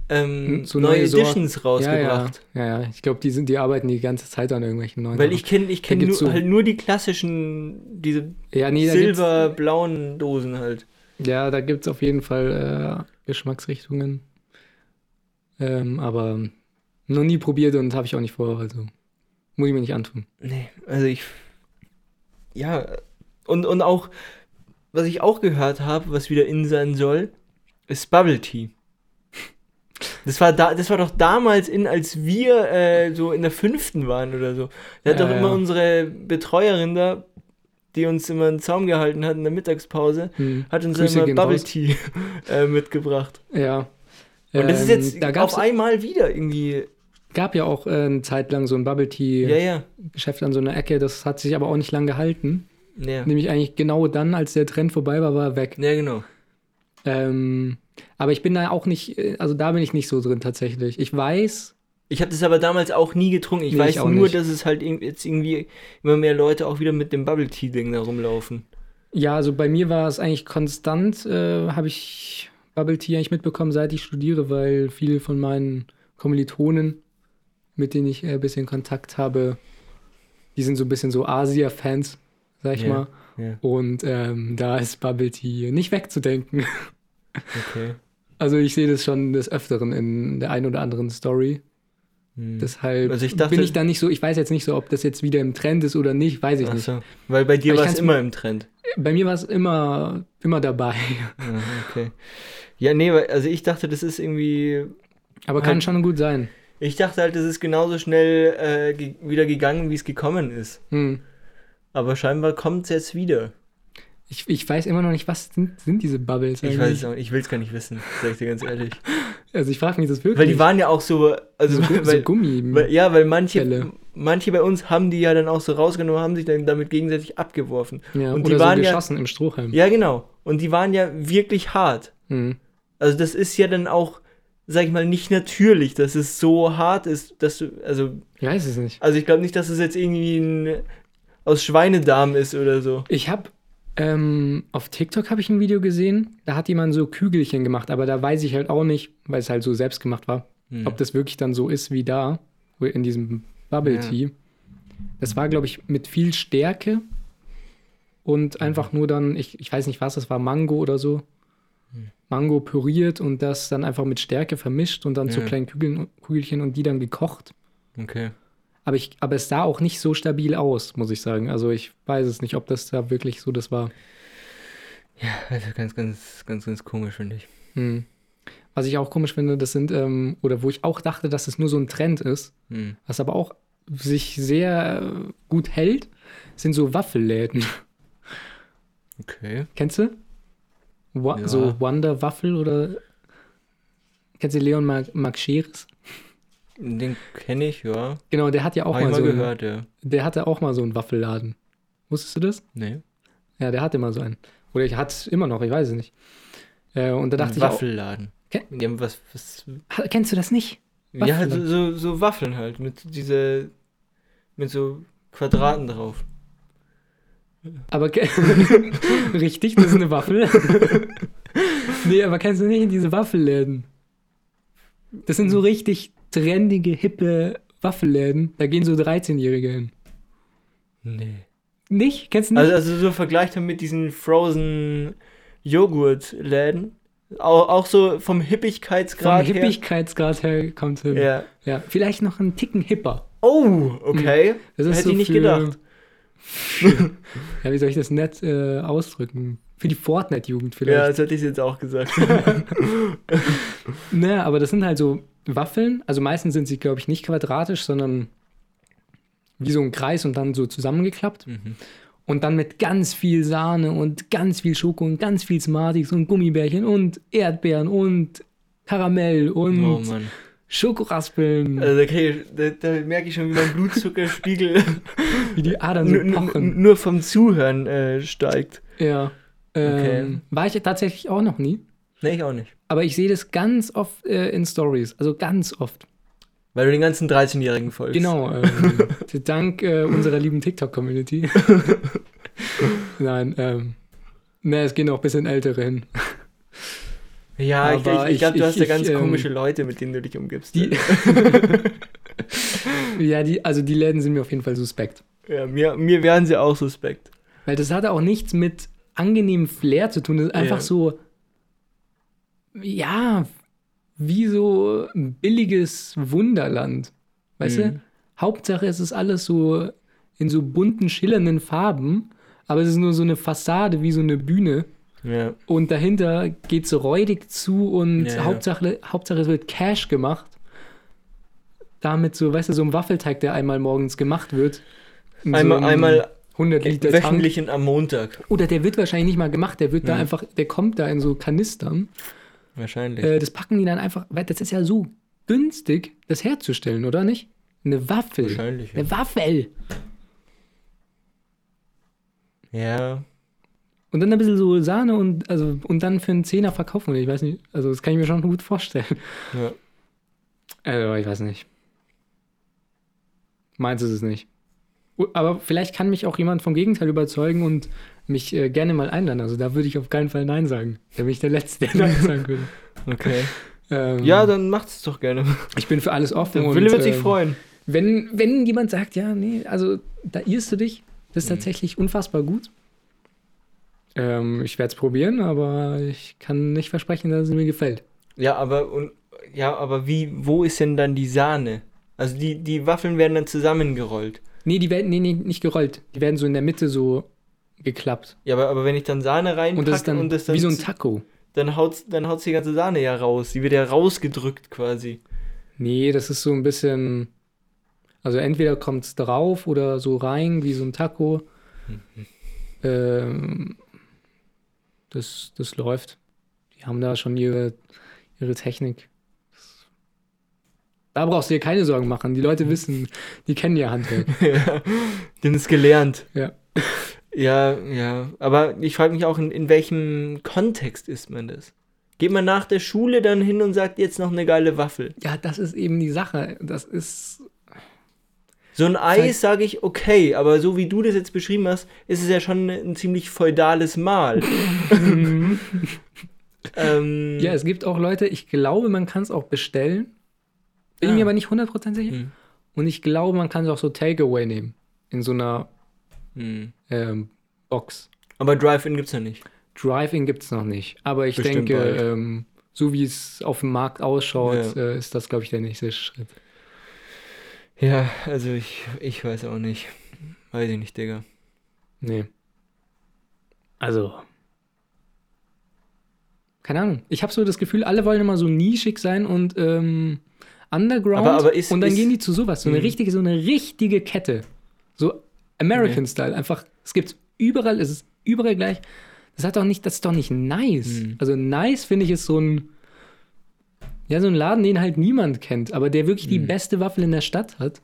ähm, So neue, neue Sorten. Editions rausgebracht? Ja, ja, ja. Ich glaube, die, sind- die arbeiten die ganze Zeit an irgendwelchen neuen Weil ich kenne ich kenn nur, so- halt nur die klassischen, diese ja, nee, silberblauen Dosen halt. ja, da gibt es auf jeden Fall äh, Geschmacksrichtungen. Ähm, aber noch nie probiert und habe ich auch nicht vor, also muss ich mir nicht antun. Nee, also ich. Ja, und, und auch, was ich auch gehört habe, was wieder in sein soll, ist Bubble Tea. Das war, da, das war doch damals in, als wir äh, so in der fünften waren oder so. Da hat Ja, doch ja. immer unsere Betreuerin da, die uns immer einen Zaum gehalten hat in der Mittagspause, Hm. hat uns Grüße immer Bubble raus. Tea äh, mitgebracht. Ja. Und das ist Ähm, jetzt da auf einmal wieder irgendwie. gab ja auch äh, eine Zeit lang so ein Bubble Ja, Tea ja. Geschäft an so einer Ecke, das hat sich aber auch nicht lang gehalten. Ja, Nämlich eigentlich genau dann, als der Trend vorbei war, war er weg. ja genau. Ähm, aber ich bin da auch nicht, äh, also da bin ich nicht so drin tatsächlich. Ich weiß, Ich habe das aber damals auch nie getrunken. Ich Nee, weiß ich auch nur, nicht. dass es halt jetzt irgendwie immer mehr Leute auch wieder mit dem Bubble Tea Ding da rumlaufen. ja, also bei mir war es eigentlich konstant, äh, habe ich Bubble Tea eigentlich mitbekommen, seit ich studiere, weil viele von meinen Kommilitonen, mit denen ich äh, ein bisschen Kontakt habe, die sind so ein bisschen so Asia-Fans, sag ich Ja. mal. Ja, Und ähm, da ist Bubble Tea nicht wegzudenken. okay. Also ich sehe das schon des Öfteren in der einen oder anderen Story. Hm. Deshalb Also ich dachte- bin ich da nicht so, ich weiß jetzt nicht so, ob das jetzt wieder im Trend ist oder nicht, weiß ich Ach nicht. so. Weil bei dir war es immer im Trend. Bei mir war es immer, immer dabei. Ja, okay. Ja, nee, also ich dachte, das ist irgendwie. Aber kann Halt- schon gut sein. Ich dachte halt, das ist genauso schnell äh, wieder gegangen, wie es gekommen ist. Hm. Aber scheinbar kommt es jetzt wieder. Ich, ich weiß immer noch nicht, was sind, sind diese Bubbles Ich eigentlich? weiß es auch nicht, ich will es gar nicht wissen, sag ich dir ganz ehrlich. Also ich frage mich das wirklich. Weil die waren ja auch so, also so, weil, so Gummi. weil, ja, weil manche, manche bei uns haben die ja dann auch so rausgenommen, haben sich dann damit gegenseitig abgeworfen. ja, und oder die waren so ja- geschossen im Strohhalm. Ja, genau. Und die waren ja wirklich hart. Hm. Also das ist ja dann auch, sag ich mal, nicht natürlich, dass es so hart ist, dass du, also, Ich weiß es nicht. also ich glaube nicht, dass es jetzt irgendwie ein, aus Schweinedarm ist oder so. Ich habe ähm, auf TikTok habe ich ein Video gesehen, da hat jemand so Kügelchen gemacht, aber da weiß ich halt auch nicht, weil es halt so selbst gemacht war, Hm. ob das wirklich dann so ist wie da, in diesem Bubble Ja. Tea. Das war, glaube ich, mit viel Stärke und einfach nur dann, ich, ich weiß nicht was, das war Mango oder so. Hm. Mango püriert und das dann einfach mit Stärke vermischt und dann zu Ja. kleinen Kügeln, Kügelchen und die dann gekocht. Okay. Aber, ich, aber es sah auch nicht so stabil aus, muss ich sagen. Also ich weiß es nicht, ob das da wirklich so das war. Ja, also ganz, ganz, ganz, ganz komisch, finde ich. Hm. Was ich auch komisch finde, das sind, ähm, oder wo ich auch dachte, dass es nur so ein Trend ist, Hm. was aber auch sich sehr äh, gut hält, sind so Waffelläden. Okay. Kennst du? Wa Ja. So Wonder Waffel oder kennst du Leon Mark, Mark Scheres? Den kenne ich, ja. Genau, der hat ja auch Hab mal so einen, gehört, ja. der hatte auch mal so einen Waffelladen. Wusstest du das? Nee. Ja, der hatte mal so einen. Oder ich hat immer noch, ich weiß es nicht. Äh, und da dachte Ein ich auch, Waffelladen. Ke- Die haben was, was kennst du das nicht? Ja, so, Waffeln. so, so Waffeln halt, mit diese, mit so Quadraten drauf. Aber richtig, das ist eine Waffel. nee, aber kennst du nicht diese Waffelläden? Das sind so richtig trendige, hippe Waffelläden. Da gehen so 13-Jährige hin. Nee. Nicht? Kennst du nicht? Also, also so vergleicht man mit diesen Frozen Joghurt-Läden. Auch, auch so vom Vom Hippigkeitsgrad her. Hippigkeitsgrad her kommt hin. Ja. Ja. Vielleicht noch einen Ticken hipper. Oh, okay. Das ist Hätte so ich nicht für- gedacht. ja, wie soll ich das nett äh, ausdrücken? Für die Fortnite-Jugend Ja, vielleicht. das hätte ich jetzt auch gesagt. Naja, aber das sind halt so Waffeln. Also meistens sind sie, glaube ich, nicht quadratisch, sondern wie so ein Kreis und dann so zusammengeklappt. Mhm. Und dann mit ganz viel Sahne und ganz viel Schoko und ganz viel Smarties und Gummibärchen und Erdbeeren und Karamell und Oh. Schokoraspeln, Also da, ich, da, da merke ich schon, wie mein Blutzuckerspiegel wie die Adern so pochen. nur vom Zuhören äh, steigt. Ja. Ähm, Okay. War ich tatsächlich auch noch nie. Nee, ich auch nicht. Aber ich sehe das ganz oft äh, in Stories. Also ganz oft. Weil du den ganzen 13-Jährigen folgst. Genau. Ähm, dank äh, unserer lieben TikTok-Community. Nein, ähm. Ne, es gehen auch ein bisschen ältere hin. Ja, ich, Aber ich, ich glaube, ich- du hast ja ich, ganz ähm, komische Leute, mit denen du dich umgibst. Die, ja, die, also die Läden sind mir auf jeden Fall suspekt. ja, mir, mir wären sie auch suspekt. Weil das hatte auch nichts mit angenehmem Flair zu tun. Das ist einfach Ja. so, ja, wie so ein billiges Wunderland. Weißt Mhm. du? Hauptsache, es ist alles so in so bunten, schillernden Farben, aber es ist nur so eine Fassade wie so eine Bühne. Ja. Und dahinter geht es räudig zu und Ja, ja. Hauptsache, Hauptsache, es wird Cash gemacht. Damit so, weißt du, so ein Waffelteig, der einmal morgens gemacht wird. in so Einmal, einem einmal 100 Liter wöchentlich am Montag. Oder der wird wahrscheinlich nicht mal gemacht, der wird da einfach, der kommt da in so Kanistern. Wahrscheinlich. Äh, das packen die dann einfach, weil das ist ja so günstig, das herzustellen, oder nicht? Eine Waffel. Wahrscheinlich. Ja. Eine Waffel. ja. Und dann ein bisschen so Sahne und, also, und dann für einen Zehner verkaufen. Ich weiß nicht, also das kann ich mir schon gut vorstellen. ja. Also, ich weiß nicht. Meins ist es nicht. Aber vielleicht kann mich auch jemand vom Gegenteil überzeugen und mich äh, gerne mal einladen. Also da würde ich auf keinen Fall Nein sagen. Da bin ich der Letzte, der Nein sagen würde. Okay. Ähm, Ja, dann macht es doch gerne. ich bin für alles offen. Der Wille wird sich ähm, freuen. Wenn, wenn jemand sagt, ja, nee, also da irrst du dich, das ist Mhm. tatsächlich unfassbar gut. Ähm, ich werde es probieren, aber ich kann nicht versprechen, dass es mir gefällt. Ja, aber und ja, aber wie, wo ist denn dann die Sahne? Also die, die Waffeln werden dann zusammengerollt. Nee, die werden nee, nee, nicht gerollt. Die werden so in der Mitte so geklappt. Ja, aber, aber wenn ich dann Sahne reinpacke Und das ist dann, das dann wie so ein Taco. dann haut's, dann haut's die ganze Sahne ja raus. Die wird ja rausgedrückt quasi. Nee, das ist so ein bisschen. Also entweder kommt es drauf oder so rein, wie so ein Taco. Ähm, das, das läuft. Die haben da schon ihre, ihre Technik. Da brauchst du dir keine Sorgen machen. Die Leute wissen, die kennen ihr Handwerk. ja, den ist gelernt. Ja. Ja, ja. Aber ich frage mich auch, in, in welchem Kontext ist man das? Geht man nach der Schule dann hin und sagt jetzt noch eine geile Waffel? Ja, das ist eben die Sache. Das ist. So ein Eis sage ich okay, aber so wie du das jetzt beschrieben hast, ist es ja schon ein ziemlich feudales Mahl. ähm, Ja, es gibt auch Leute, ich glaube, man kann es auch bestellen. Bin Ah. mir aber nicht 100% sicher. Hm. Und ich glaube, man kann es auch so Takeaway nehmen. In so einer hm. ähm, Box. Aber Drive-In gibt's ja nicht. Drive-In gibt es noch nicht. Aber ich Bestimmt denke, ähm, so wie es auf dem Markt ausschaut, Ja. äh, ist das, glaube ich, der nächste Schritt. Ja, also ich, ich weiß auch nicht. Weiß ich nicht, Digga. Nee. Also. Keine Ahnung. Ich habe so das Gefühl, alle wollen immer so nischig sein und ähm, underground. Aber- aber ist- und dann ist- gehen die zu sowas. So eine Mhm. richtige, so eine richtige Kette. So American Style. Einfach, es gibt überall, es ist überall gleich. Das hat doch nicht, das ist doch nicht nice. Mhm. Also nice finde ich ist so ein, ja, so ein Laden, den halt niemand kennt, aber der wirklich die Mhm. beste Waffel in der Stadt hat.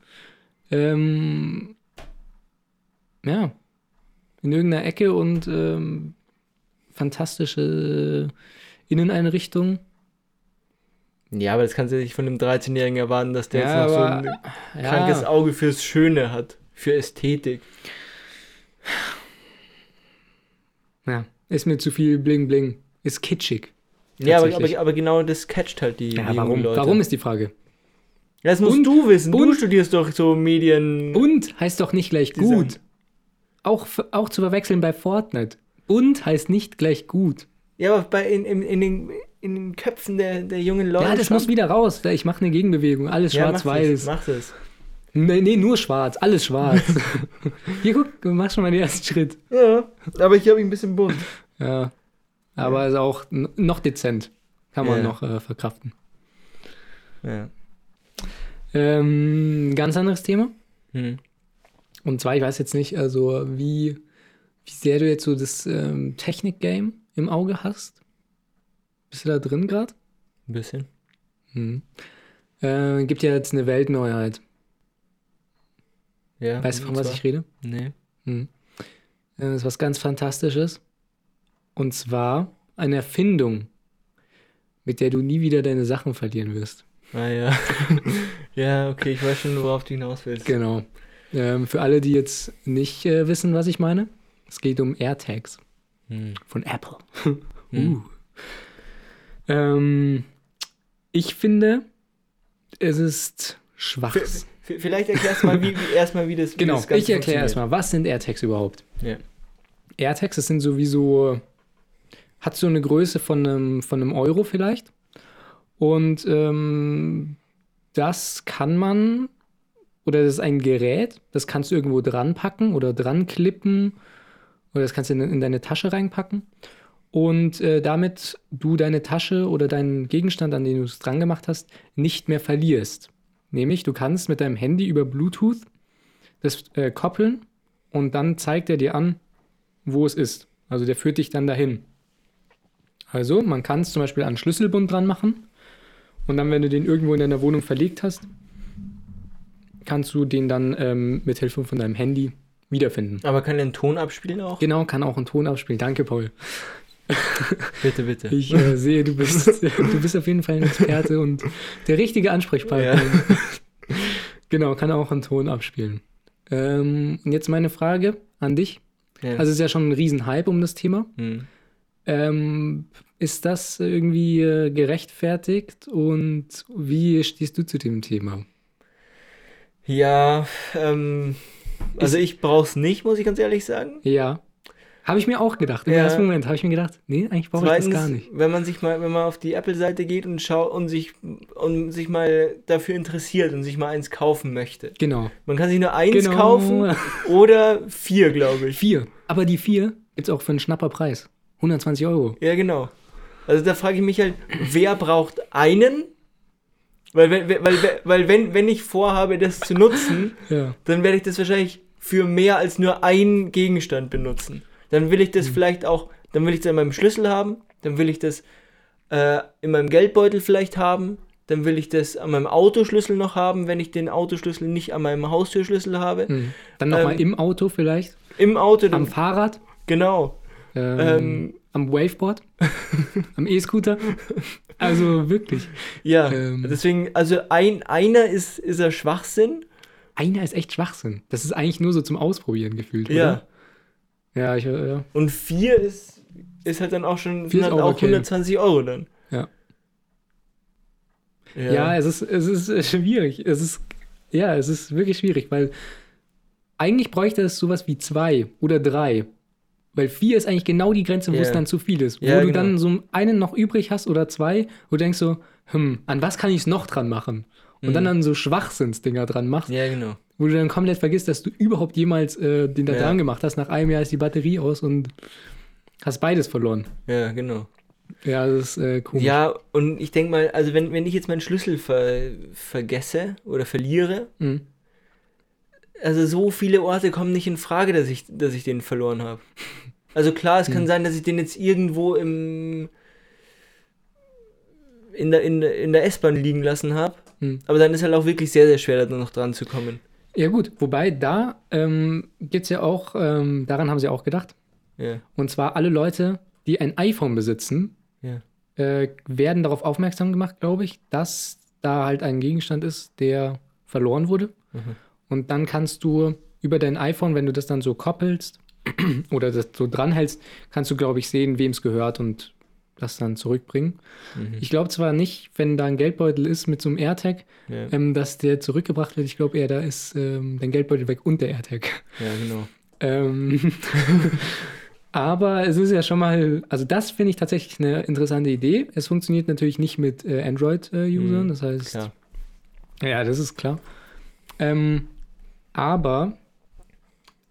Ähm, ja, in irgendeiner Ecke und ähm, fantastische Inneneinrichtung. Ja, aber das kannst du nicht von einem 13-Jährigen erwarten, dass der Ja, jetzt noch so aber- ein krankes Auge fürs Schöne hat. Für Ästhetik. Ja, ist mir zu viel Bling Bling. Ist kitschig. Ja, aber, aber, aber genau das catcht halt die, Ja, die warum? Leute. Warum ist die Frage? Ja, Das musst Und- du wissen. Du und- studierst doch so Medien. Bunt heißt doch nicht gleich gut. Auch, auch zu verwechseln bei Fortnite. Bunt heißt nicht gleich gut. Ja, aber bei, in, in, in, den, in den Köpfen der, der jungen Leute. Ja, das muss wieder raus. Ich mache eine Gegenbewegung. Alles Ja, schwarz-weiß. das, Mach das. Nee, nee, nur schwarz. Alles schwarz. Hier, guck, du machst schon mal den ersten Schritt. Ja, aber ich habe ihn ein bisschen bunt. Ja. Aber ist auch noch dezent. Kann man Ja. noch äh, verkraften. Ja. Ähm, ganz anderes Thema. Hm. Und zwar, ich weiß jetzt nicht, also wie, wie sehr du jetzt so das ähm, Technik-Game im Auge hast. Bist du da drin gerade? Ein bisschen. Hm. Äh, gibt ja jetzt eine Weltneuheit. Ja. Weißt du, von was ich rede? Nee. Hm. Äh, Das ist was ganz Fantastisches. Und zwar eine Erfindung, mit der du nie wieder deine Sachen verlieren wirst. Ah ja. ja, okay, ich weiß schon, worauf du hinaus willst. Genau. Ähm, für alle, die jetzt nicht äh, wissen, was ich meine, es geht um AirTags Hm. von Apple. Hm. Uh. Ähm, ich finde, es ist schwach. V- Vielleicht erklärst du mal, wie, wie, erstmal, wie das wie Genau, das Ganze ich erkläre erstmal, was sind AirTags überhaupt? Ja. AirTags, das sind sowieso, hat so eine Größe von einem, von einem Euro vielleicht. Und ähm, das kann man, oder das ist ein Gerät, das kannst du irgendwo dran packen oder dran klippen oder das kannst du in, in deine Tasche reinpacken. Und äh, damit du deine Tasche oder deinen Gegenstand, an den du es dran gemacht hast, nicht mehr verlierst. Nämlich, du kannst mit deinem Handy über Bluetooth das äh, koppeln und dann zeigt er dir an, wo es ist. Also der führt dich dann dahin. Also man kann es zum Beispiel an Schlüsselbund dran machen und dann, wenn du den irgendwo in deiner Wohnung verlegt hast, kannst du den dann ähm, mit Hilfe von deinem Handy wiederfinden. Aber kann der einen Ton abspielen auch? Genau, kann auch einen Ton abspielen. Danke, Paul. Bitte, bitte. Ich äh, sehe, du bist, du bist auf jeden Fall ein Experte und der richtige Ansprechpartner. genau, kann auch einen Ton abspielen. Ähm, und jetzt meine Frage an dich. Ja. Also es ist ja schon ein Riesenhype um das Thema. Hm. Ähm, ist das irgendwie äh, gerechtfertigt und wie stehst du zu dem Thema? Ja, ähm, also ich brauch's nicht, muss ich ganz ehrlich sagen. Ja. Habe ich mir auch gedacht. Im Ja. ersten Moment habe ich mir gedacht, nee, eigentlich brauche ich das gar nicht. wenn man sich mal, wenn man auf die Apple-Seite geht und schaut und sich und sich mal dafür interessiert und sich mal eins kaufen möchte. Genau. Man kann sich nur eins Genau. kaufen oder vier, glaube ich. Vier. Aber die vier gibt's auch für einen Schnapperpreis. 120 Euro. Ja, genau. Also da frage ich mich halt, wer braucht einen? Weil, weil, weil, weil wenn, wenn ich vorhabe, das zu nutzen, Ja. dann werde ich das wahrscheinlich für mehr als nur einen Gegenstand benutzen. Dann will ich das Mhm. vielleicht auch, dann will ich das in meinem Schlüssel haben, dann will ich das äh, in meinem Geldbeutel vielleicht haben, dann will ich das an meinem Autoschlüssel noch haben, wenn ich den Autoschlüssel nicht an meinem Haustürschlüssel habe. Hm. Dann nochmal Ähm, im Auto vielleicht. Im Auto, dann, Am Fahrrad. genau. Ähm, Ähm, am Waveboard. am E-Scooter. Also wirklich. Ja, Ähm. deswegen, also ein, einer ist, ist er Schwachsinn. Einer ist echt Schwachsinn. Das ist eigentlich nur so zum Ausprobieren gefühlt, Ja. oder? Ja, ich, äh, ja. Und vier ist, ist halt dann auch schon sind halt auch okay. 120 Euro dann. Ja. Ja. Ja, es ist, es ist äh, schwierig. Es ist, ja, es ist wirklich schwierig, weil eigentlich bräuchte es sowas wie zwei oder drei. Weil vier ist eigentlich genau die Grenze, wo Ja. es dann zu viel ist. Wo Ja, du genau. dann so einen noch übrig hast oder zwei, wo du denkst so, hm, an was kann ich es noch dran machen? Und dann Mhm. dann so Schwachsinnsdinger dran machst, ja, genau. Wo du dann komplett vergisst, dass du überhaupt jemals äh, den da Ja. dran gemacht hast. Nach einem Jahr ist die Batterie aus und hast beides verloren. Ja, genau. Ja, das ist äh, komisch. Ja, und ich denke mal, also wenn, wenn ich jetzt meinen Schlüssel ver, vergesse oder verliere, Mhm. also so viele Orte kommen nicht in Frage, dass ich, dass ich den verloren habe. Also klar, es kann Mhm. sein, dass ich den jetzt irgendwo im in der, in, in der S-Bahn liegen lassen habe. Mhm. Aber dann ist halt auch wirklich sehr, sehr schwer, da noch dran zu kommen. Ja, gut, wobei da ähm, gibt es ja auch, ähm, daran haben sie auch gedacht. Ja, Und zwar alle Leute, die ein iPhone besitzen, ja. äh, werden darauf aufmerksam gemacht, glaube ich, dass da halt ein Gegenstand ist, der verloren wurde. Mhm. Und dann kannst du über dein iPhone, wenn du das dann so koppelst oder das so dranhältst, kannst du, glaube ich, sehen, wem es gehört und das dann zurückbringen. Mhm. Ich glaube zwar nicht, wenn da ein Geldbeutel ist mit so einem AirTag, Ja, ähm, dass der zurückgebracht wird. Ich glaube eher, da ist ähm, dein Geldbeutel weg und der AirTag. ja, genau. Ähm, aber es ist ja schon mal, also das finde ich tatsächlich eine interessante Idee. Es funktioniert natürlich nicht mit äh, Android-Usern, Mhm, das heißt, Klar. ja, das ist klar. Ähm, aber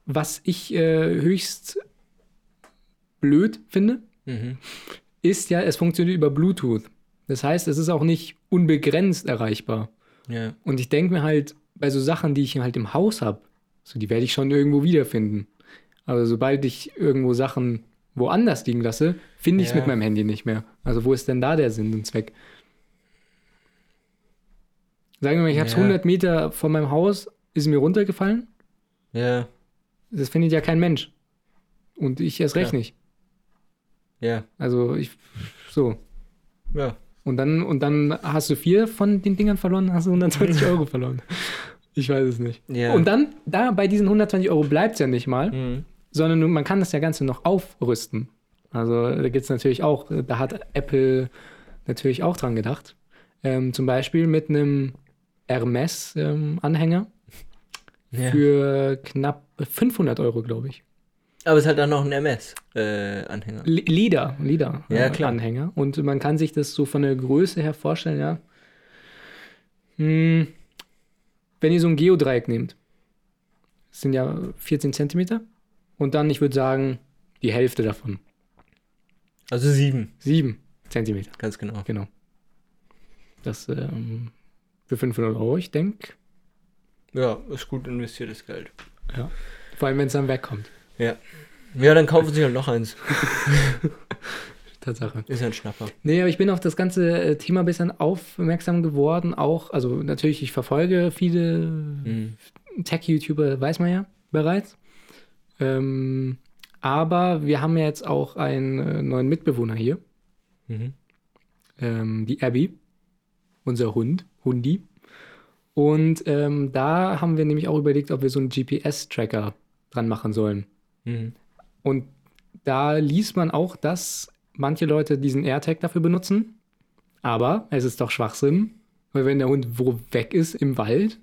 was ich äh, höchst blöd finde, Mhm. Ist ja, es funktioniert über Bluetooth. Das heißt, es ist auch nicht unbegrenzt erreichbar. Ja, Und ich denke mir halt, bei so Sachen, die ich halt im Haus habe, so die werde ich schon irgendwo wiederfinden. Aber sobald ich irgendwo Sachen woanders liegen lasse, finde ich es Ja. mit meinem Handy nicht mehr. Also wo ist denn da der Sinn und Zweck? Sagen wir mal, ich habe es Ja. 100 Meter von meinem Haus, ist mir runtergefallen. ja, Das findet ja kein Mensch. Und ich erst recht Klar. nicht. Ja, Also ich, so. ja. Und dann, und dann hast du vier von den Dingern verloren, hast du 120 Euro verloren. Ich weiß es nicht. Ja. Und dann, da bei diesen 120 Euro bleibt es ja nicht mal, Mhm. sondern man kann das ja Ganze noch aufrüsten. Also da gibt es natürlich auch, da hat Apple natürlich auch dran gedacht. Ähm, zum Beispiel mit einem Hermes-Anhänger Ja. für knapp 500 Euro, glaube ich. Aber es hat auch noch einen MS-Anhänger. Le- Leder, Leder Ja, äh, klar. Anhänger. Und man kann sich das so von der Größe her vorstellen, ja. Hm, wenn ihr so ein Geodreieck nehmt, das sind ja 14 Zentimeter. Und dann, ich würde sagen, die Hälfte davon. also sieben, 7 Zentimeter, ganz genau. genau. Das ähm, für 500 Euro, ich denke. Ja, ist gut investiertes Geld. Ja. Vor allem, wenn es dann wegkommt. Ja. Ja, dann kaufen sie halt noch eins. Tatsache. Ist ja ein Schnapper. Nee, aber ich bin auf das ganze äh, Thema ein bisschen aufmerksam geworden. Auch, also natürlich, ich verfolge viele Mhm. Tech-YouTuber, weiß man ja bereits. Ähm, aber wir haben ja jetzt auch einen äh, neuen Mitbewohner hier, Mhm. ähm, die Abby, unser Hund, Hundi. Und ähm, da haben wir nämlich auch überlegt, ob wir so einen GPS-Tracker dran machen sollen. Mhm. Und da liest man auch, dass manche Leute diesen AirTag dafür benutzen. Aber es ist doch Schwachsinn, weil wenn der Hund wo weg ist im Wald,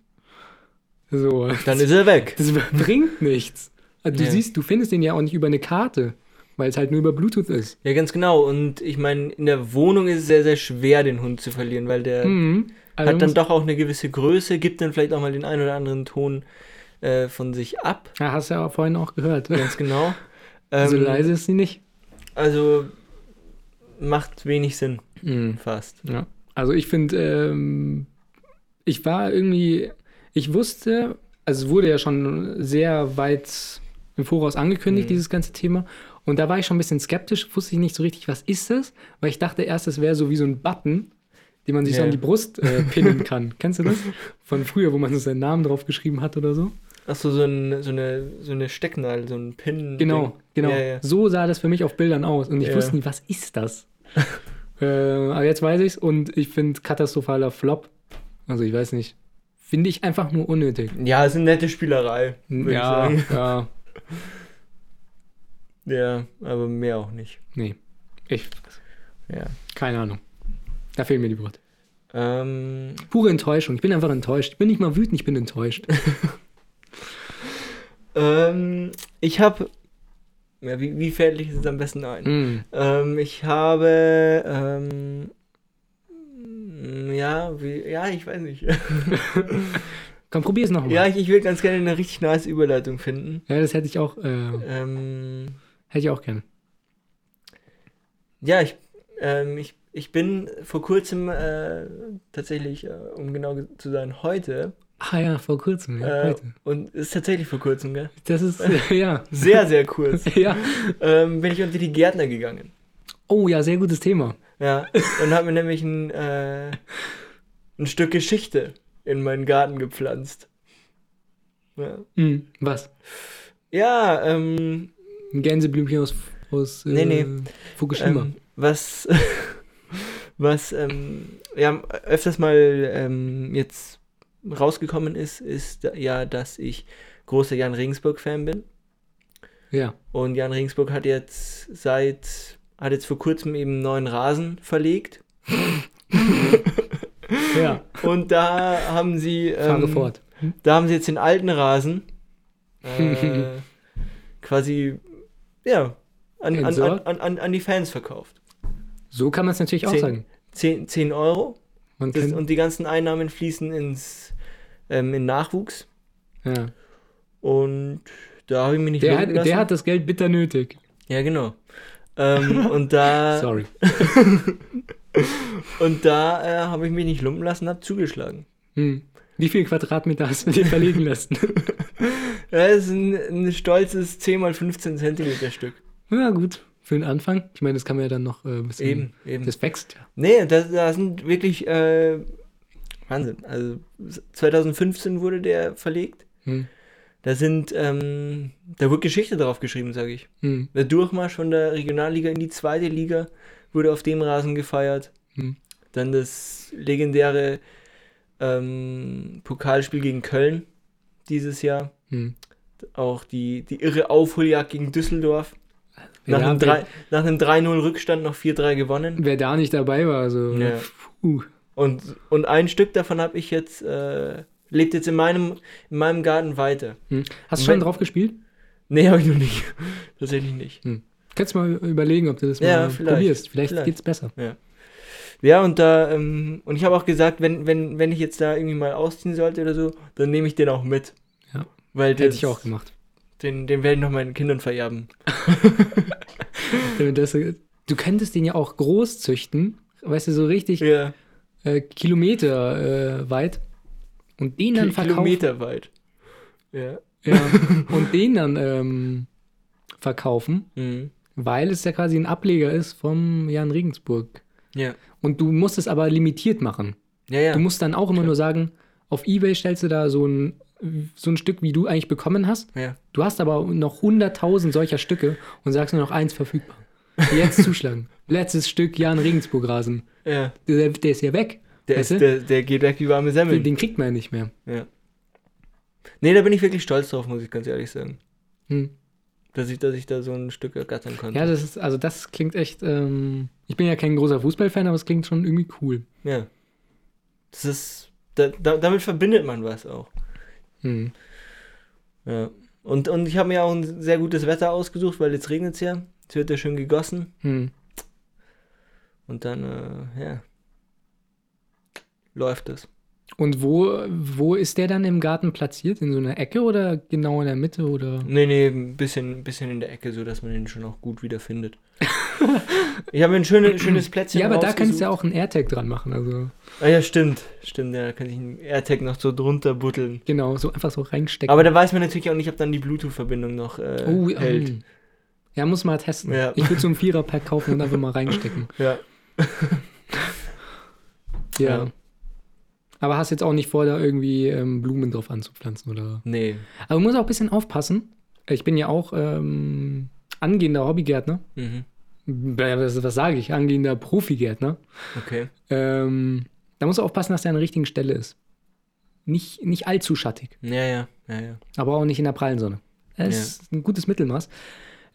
so, Dann ist er weg. das bringt nichts. Also du Ja. siehst, du findest den ja auch nicht über eine Karte, weil es halt nur über Bluetooth ist. Ja, ganz genau. Und ich meine, in der Wohnung ist es sehr, sehr schwer, den Hund zu verlieren, weil der Mhm. Also hat dann doch auch eine gewisse Größe, gibt dann vielleicht auch mal den einen oder anderen Ton äh, von sich ab. Ja, hast ja auch vorhin auch gehört. Ganz genau. so Ähm, leise ist sie nicht. Also macht wenig Sinn, Mhm. fast. Ja. Also ich finde, ähm, ich war irgendwie, ich wusste, also es wurde ja schon sehr weit im Voraus angekündigt, Mhm. dieses ganze Thema. Und da war ich schon ein bisschen skeptisch, wusste ich nicht so richtig, was ist das? Weil ich dachte erst, es wäre so wie so ein Button, den man sich so Ja. an die Brust äh, pinnen kann. Kennst du das? Von früher, wo man so seinen Namen drauf geschrieben hat oder so? Achso, so, ein, so, eine, so eine Stecknadel, so ein Pin. Genau, genau. Ja, ja. So sah das für mich auf Bildern aus. Und ich Ja. wusste nie, was ist das? äh, aber jetzt weiß ich's und ich finde katastrophaler Flop. Also ich weiß nicht. Finde ich einfach nur unnötig. Ja, ist eine nette Spielerei, ja, ja, Ja, aber mehr auch nicht. nee. Ich, Ja. keine Ahnung. Da fehlen mir die Worte. Ähm, Pure Enttäuschung. Ich bin einfach enttäuscht. Ich bin nicht mal wütend, ich bin enttäuscht. ähm, ich habe. Ja, wie, wie fällt ich es am besten ein? Mm. Ähm, ich habe. Ähm, ja, wie, ja, ich weiß nicht. Komm, probier es nochmal. ja, ich, ich würde ganz gerne eine richtig nice Überleitung finden. ja, das hätte ich auch, äh, Ähm, hätte ich auch gerne. ja, ich, ähm, ich, ich bin vor kurzem äh, tatsächlich, äh, um genau ge- zu sein, heute. Ah ja, vor kurzem, ja, Äh, und ist tatsächlich vor kurzem, gell? Das ist, ja. Sehr, sehr kurz. ja. ähm, bin ich unter die Gärtner gegangen. Oh ja, sehr gutes Thema. Ja, und habe mir nämlich ein, äh, ein Stück Geschichte in meinen Garten gepflanzt. Ja, Mm. Was? ja ähm, Ein Gänseblümchen aus, aus äh, Nee, nee. Fukushima. ähm, was, was ähm, ja, öfters mal ähm, jetzt rausgekommen ist, ist ja, dass ich großer Jan Regensburg-Fan bin. ja. Und Jan Regensburg hat jetzt seit, hat jetzt vor kurzem eben einen neuen Rasen verlegt. Ja. Und da haben sie. Fahre ähm, fort. Da haben sie jetzt den alten Rasen äh, quasi, ja, an, an, an, an, an, die Fans verkauft. So kann man es natürlich auch Zehn- sagen. 10, 10 Euro das, und die ganzen Einnahmen fließen ins ähm, in Nachwuchs. ja. Und da habe ich mich nicht der, lumpen hat, lassen. der hat das Geld bitter nötig. Ja, genau. ähm, und da, Sorry. und da äh, habe ich mich nicht lumpen lassen, habe zugeschlagen. Hm. Wie viel Quadratmeter hast du dir verlegen lassen? Das ist ein, ein stolzes 10 mal 15 Zentimeter Stück. ja, gut. Für den Anfang. Ich meine, das kann man ja dann noch äh, ein bisschen. Eben, eben. Das wächst ja. Nee, da, da sind wirklich äh, Wahnsinn. Also 2015 wurde der verlegt. Hm. Da sind, ähm, da wurde Geschichte drauf geschrieben, sage ich. Hm. Der Durchmarsch von der Regionalliga in die zweite Liga wurde auf dem Rasen gefeiert. Hm. Dann das legendäre ähm, Pokalspiel gegen Köln dieses Jahr. Hm. Auch die, die irre Aufholjagd gegen Düsseldorf. Nach einem, da, drei- nach einem 3-0 Rückstand noch 4-3 gewonnen. wer da nicht dabei war, also. Ja. Puh. Und, und ein Stück davon habe ich jetzt, äh, lebt jetzt in meinem, in meinem Garten weiter. Hm. Hast du schon wenn- drauf gespielt? Nee, habe ich noch nicht. Tatsächlich nicht. Kannst du mal überlegen, ob du das Ja, mal vielleicht. probierst. Vielleicht, Vielleicht. geht's besser. Ja, und da, ähm, und ich habe auch gesagt, wenn, wenn, wenn ich jetzt da irgendwie mal ausziehen sollte oder so, dann nehme ich den auch mit. Ja. Weil Hätte das, ich auch gemacht. Den, den werde ich noch meinen Kindern vererben. Du könntest den ja auch groß züchten, weißt du, so richtig Ja, äh, Kilometer äh, weit und den dann verkaufen. Kilometer weit. Ja. Ja, und den dann ähm, verkaufen, Mhm. weil es ja quasi ein Ableger ist vom Jan Regensburg. Ja. Und du musst es aber limitiert machen. Ja, ja. Du musst dann auch immer nur sagen, auf Ebay stellst du da so ein, so ein Stück, wie du eigentlich bekommen hast. ja. Du hast aber noch 100.000 solcher Stücke und sagst nur noch eins verfügbar. Jetzt zuschlagen. Letztes Stück Jan Regensburg Rasen. ja. Der, der ist ja weg. Der, ist, der, der geht weg wie warme Den, Semmeln. den kriegt man ja nicht mehr. Ja. Nee, da bin ich wirklich stolz drauf, muss ich ganz ehrlich sagen. Hm. dass ich, dass ich da so ein Stück ergattern konnte. Ja, das ist, also das klingt echt, ähm, ich bin ja kein großer Fußballfan, aber es klingt schon irgendwie cool. Ja. Das ist, da, da, damit verbindet man was auch. Hm. Ja. Und, und ich habe mir auch ein sehr gutes Wetter ausgesucht, weil jetzt regnet es ja. Es wird ja schön gegossen. Hm. Und dann, äh, ja, läuft es. Und wo, wo ist der dann im Garten platziert? In so einer Ecke oder genau in der Mitte oder? Nee, nee, ein bisschen, bisschen in der Ecke, so dass man den schon auch gut wieder findet. ich habe ein schönes, schönes Plätzchen Ja, aber da kannst du ja auch einen AirTag dran machen. Also Ah ja, stimmt. Stimmt, ja, da kann ich einen AirTag noch so drunter butteln. genau, so einfach so reinstecken. Aber da weiß man natürlich auch nicht, ob dann die Bluetooth-Verbindung noch äh, oh, hält. ähm, ja, muss mal testen. Ja. Ich würde so ein Vierer-Pack kaufen und einfach mal reinstecken. Ja. Ja. Ja. Aber hast jetzt auch nicht vor, da irgendwie ähm, Blumen drauf anzupflanzen, oder? Nee. Aber du musst auch ein bisschen aufpassen. Ich bin ja auch ähm, angehender Hobbygärtner. Mhm. Was, was sage ich? Angehender Profigärtner. Okay. Ähm, da musst du aufpassen, dass der an der richtigen Stelle ist. Nicht, nicht allzu schattig, Ja, ja, ja, ja. aber auch nicht in der prallen Sonne. Das ist ein gutes Mittelmaß.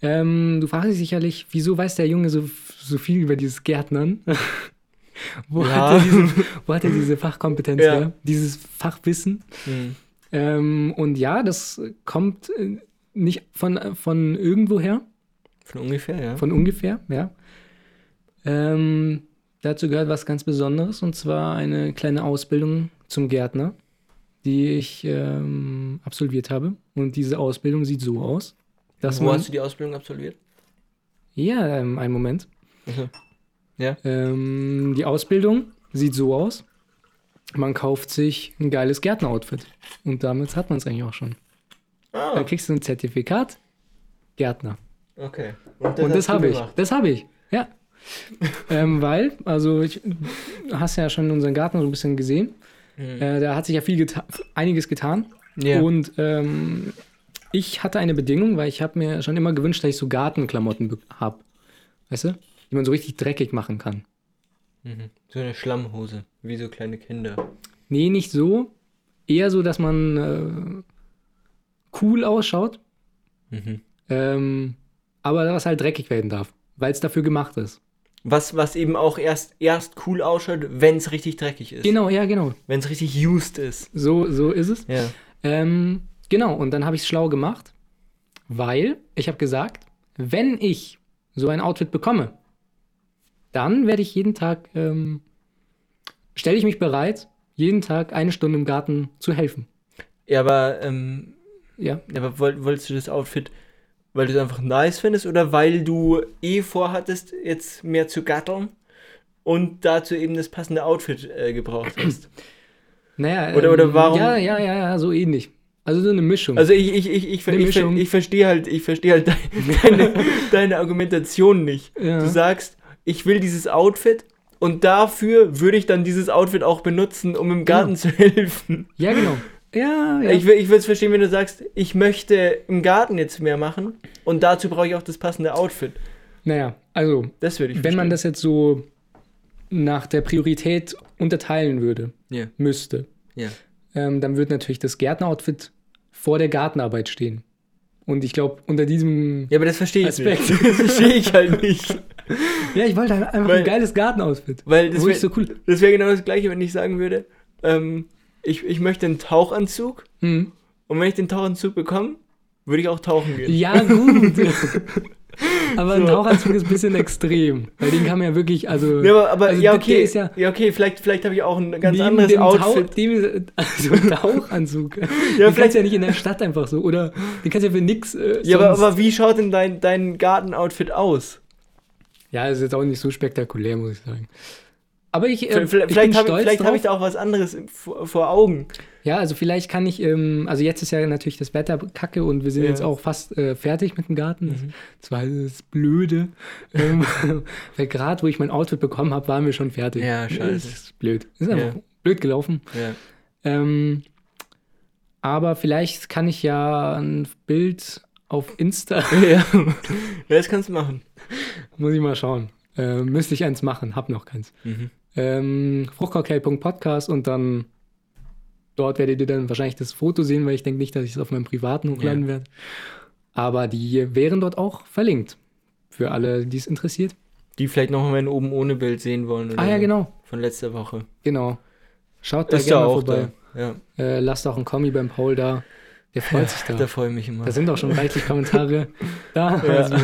Ähm, du fragst dich sicherlich, wieso weiß der Junge so, so viel über dieses Gärtnern? wo, Ja. hat er diese, wo hat er diese Fachkompetenz Ja. her? Dieses Fachwissen? Mhm. Ähm, und ja, das kommt äh, nicht von, von irgendwoher, Von ungefähr, ja. von ungefähr, ja. Ähm, dazu gehört was ganz Besonderes und zwar eine kleine Ausbildung zum Gärtner, die ich ähm, absolviert habe. Und diese Ausbildung sieht so aus, dass Wo man. hast du die Ausbildung absolviert? Ja, ähm, einen Moment. Ja. Ähm, die Ausbildung sieht so aus. Man kauft sich ein geiles Gärtner-Outfit. Und damit hat man es eigentlich auch schon. Da Ah, kriegst du ein Zertifikat Gärtner. okay. Und das du habe ich. Das habe ich, ja. ähm, weil, also ich hast ja schon unseren Garten so ein bisschen gesehen. Mhm. Äh, da hat sich ja viel geta einiges getan. Ja. Und ähm, ich hatte eine Bedingung, weil ich habe mir schon immer gewünscht, dass ich so Gartenklamotten habe. Weißt du? Die man so richtig dreckig machen kann. Mhm. So eine Schlammhose, wie so kleine Kinder. Nee, nicht so. Eher so, dass man äh, cool ausschaut, Mhm. ähm, aber was halt dreckig werden darf, weil es dafür gemacht ist. Was, was eben auch erst, erst cool ausschaut, wenn es richtig dreckig ist. Genau, ja, genau. Wenn es richtig used ist. So, so ist es. Ja. Ähm, genau, und dann habe ich es schlau gemacht, weil ich habe gesagt, wenn ich so ein Outfit bekomme, dann werde ich jeden Tag, ähm, stelle ich mich bereit, jeden Tag eine Stunde im Garten zu helfen. Ja, aber, ähm, Ja, aber woll, wolltest du das Outfit, weil du es einfach nice findest oder weil du eh vorhattest, jetzt mehr zu gatteln und dazu eben das passende Outfit äh, gebraucht hast? naja. Oder- oder ähm, warum- Ja, ja, ja, ja, so ähnlich. Also so eine Mischung. Also ich, ich, ich, ich, ich, ver- ich verstehe halt, ich verstehe halt deine, deine, Argumentation nicht. Ja. Du sagst, ich will dieses Outfit und dafür würde ich dann dieses Outfit auch benutzen, um im Garten zu helfen. ja, genau. Ja, ja. Ich, ich würde es verstehen, wenn du sagst, ich möchte im Garten jetzt mehr machen und dazu brauche ich auch das passende Outfit. naja, also, Das würde ich wenn man verstehen. das jetzt so nach der Priorität unterteilen würde, Ja, müsste, ja. ähm, dann wird natürlich das Gärtner-Outfit vor der Gartenarbeit stehen. Und ich glaube, unter diesem. Ja, aber das verstehe ich Aspekt. nicht. Das verstehe ich halt nicht. Ja, ich wollte halt einfach Weil- ein geiles Garten-Outfit. Weil das wäre so cool. wär genau das gleiche, wenn ich sagen würde, ähm, ich, ich möchte einen Tauchanzug Hm. und wenn ich den Tauchanzug bekomme, würde ich auch tauchen gehen. Ja, gut. Aber ein So. Tauchanzug ist ein bisschen extrem. Weil den kann man ja wirklich, also. Ja, aber, aber also ja, okay, ist ja ja, okay, vielleicht, vielleicht habe ich auch ein ganz anderes dem Tau- Outfit. Dem, also ein Tauchanzug. Ja, den kannst vielleicht- du ja nicht in der Stadt einfach so. Oder den kannst du ja für nix. Äh, Ja, aber, aber wie schaut denn dein, dein Gartenoutfit aus? Ja, ist jetzt auch nicht so spektakulär, muss ich sagen. Aber ich, äh, Vielleicht, vielleicht, ich habe drauf. habe ich da auch was anderes vor, vor Augen. Ja, also vielleicht kann ich, ähm, also jetzt ist ja natürlich das Wetter kacke und wir sind Ja. jetzt auch fast äh, fertig mit dem Garten. Das, Mhm. das war das Blöde. ähm, weil gerade, wo ich mein Outfit bekommen habe, waren wir schon fertig. Ja, scheiße. Das ist blöd. Das ist einfach Ja. blöd gelaufen. Ja. Ähm, aber vielleicht kann ich ja ein Bild auf Insta, ja. ja, das kannst du machen. muss ich mal schauen. Äh, müsste ich eins machen, hab noch keins. Mhm. Ähm, Fruchtcocktail.podcast und dann dort werdet ihr dann wahrscheinlich das Foto sehen, weil ich denke nicht, dass ich es auf meinem privaten hochladen Ja. werde. Aber die wären dort auch verlinkt. Für alle, die es interessiert. Die vielleicht noch mal ein oben ohne Bild sehen wollen. Ah ja, genau. Von letzter Woche. Genau. Schaut da Ist gerne da auch vorbei. da. Ja. Äh, lasst auch einen Kommi beim Paul da. Der freut sich da. Da freue ich mich immer. Da sind auch schon reichlich Kommentare da. Ja. Also,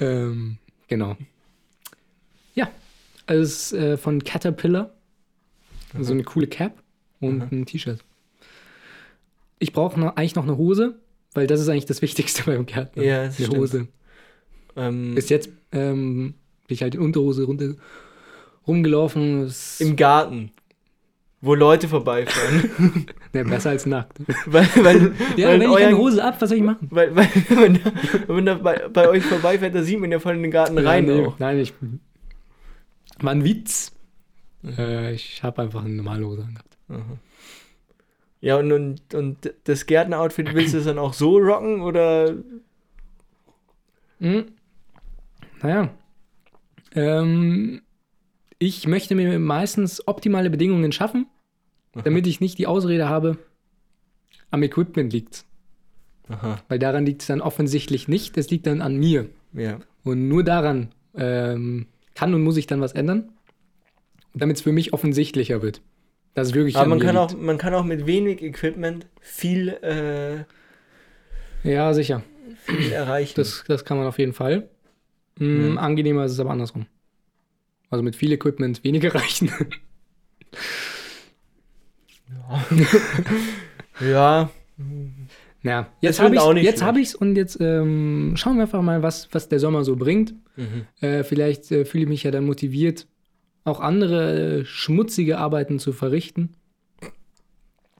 ähm, genau. Ja, also es ist äh, von Caterpillar. So eine coole Cap und Mhm. ein T-Shirt. Ich brauche eigentlich noch eine Hose, weil das ist eigentlich das Wichtigste beim Gärtner. Ja, das eine stimmt. Hose. ähm, Bis jetzt ähm, bin ich halt in Unterhose runter, rumgelaufen. Im Garten. Wo Leute vorbeifahren. ne, besser als nackt. weil, weil, Ja, weil, wenn ich keine Hose ab, was soll ich machen? weil, weil wenn, da, wenn da bei, bei euch vorbeifährt, da sieht man ja voll in den Garten rein ja, nee, auch. Nein, ich. War ein Witz. Mhm. Äh, ich habe einfach eine normale Hose angehabt. Aha. Ja, und, und, und das Gärtner-Outfit willst du es dann auch so rocken oder? Hm. Naja. Ähm, ich möchte mir meistens optimale Bedingungen schaffen, damit ich nicht die Ausrede habe, am Equipment liegt Aha, Weil daran liegt es dann offensichtlich nicht, es liegt dann an mir. ja. Und nur daran ähm, kann und muss ich dann was ändern, damit es für mich offensichtlicher wird. Dass es wirklich Aber an man kann, liegt. auch, man kann auch mit wenig Equipment viel, äh, Ja, sicher. viel erreichen. Das, das kann man auf jeden Fall. Ja. Angenehmer ist es aber andersrum. Also mit viel Equipment wenig erreichen. ja, naja, jetzt wird habe ich jetzt schlecht. habe ich's und jetzt ähm, schauen wir einfach mal, was, was der Sommer so bringt. mhm. Äh, vielleicht äh, fühle ich mich ja dann motiviert, auch andere äh, schmutzige Arbeiten zu verrichten.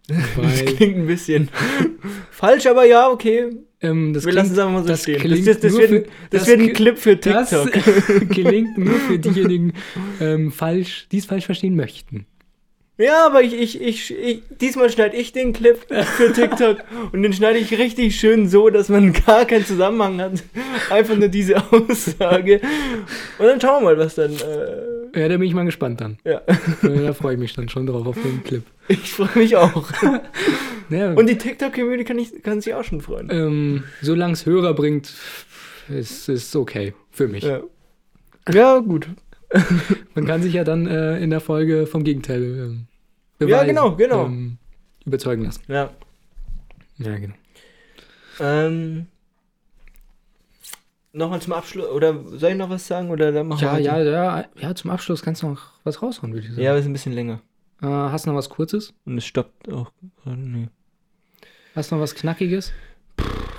das klingt ein bisschen falsch, aber ja, okay. ähm, das Wir lassen es einfach mal so das stehen. Das, das, das, wird, ein- für- das das wird ein Clip für das TikTok. gelingt nur für diejenigen, ähm, falsch, die es falsch verstehen möchten. Ja, aber ich, ich, ich, ich diesmal schneide ich den Clip für TikTok und den schneide ich richtig schön so, dass man gar keinen Zusammenhang hat. Einfach nur diese Aussage. Und dann schauen wir mal, was dann. Äh, Ja, da bin ich mal gespannt dann. ja, da freue ich mich dann schon drauf auf den Clip. ich freue mich auch. Ja, Und die TikTok-Community kann, ich- kann sich auch schon freuen. ähm, solange es Hörer bringt, ist es okay für mich. Ja. ja, gut. Man kann sich ja dann äh, in der Folge vom Gegenteil ähm, Ja, genau, genau. Ähm, überzeugen lassen. Ja. Ja, genau. Ähm, Nochmal zum Abschluss. Oder soll ich noch was sagen? Oder dann machen Ja, wir ja, ja, ja, zum Abschluss kannst du noch was raushauen, würde ich sagen. Ja, aber ist ein bisschen länger. Äh, hast du noch was Kurzes? Und es stoppt auch gerade. Nee. Hast du noch was Knackiges?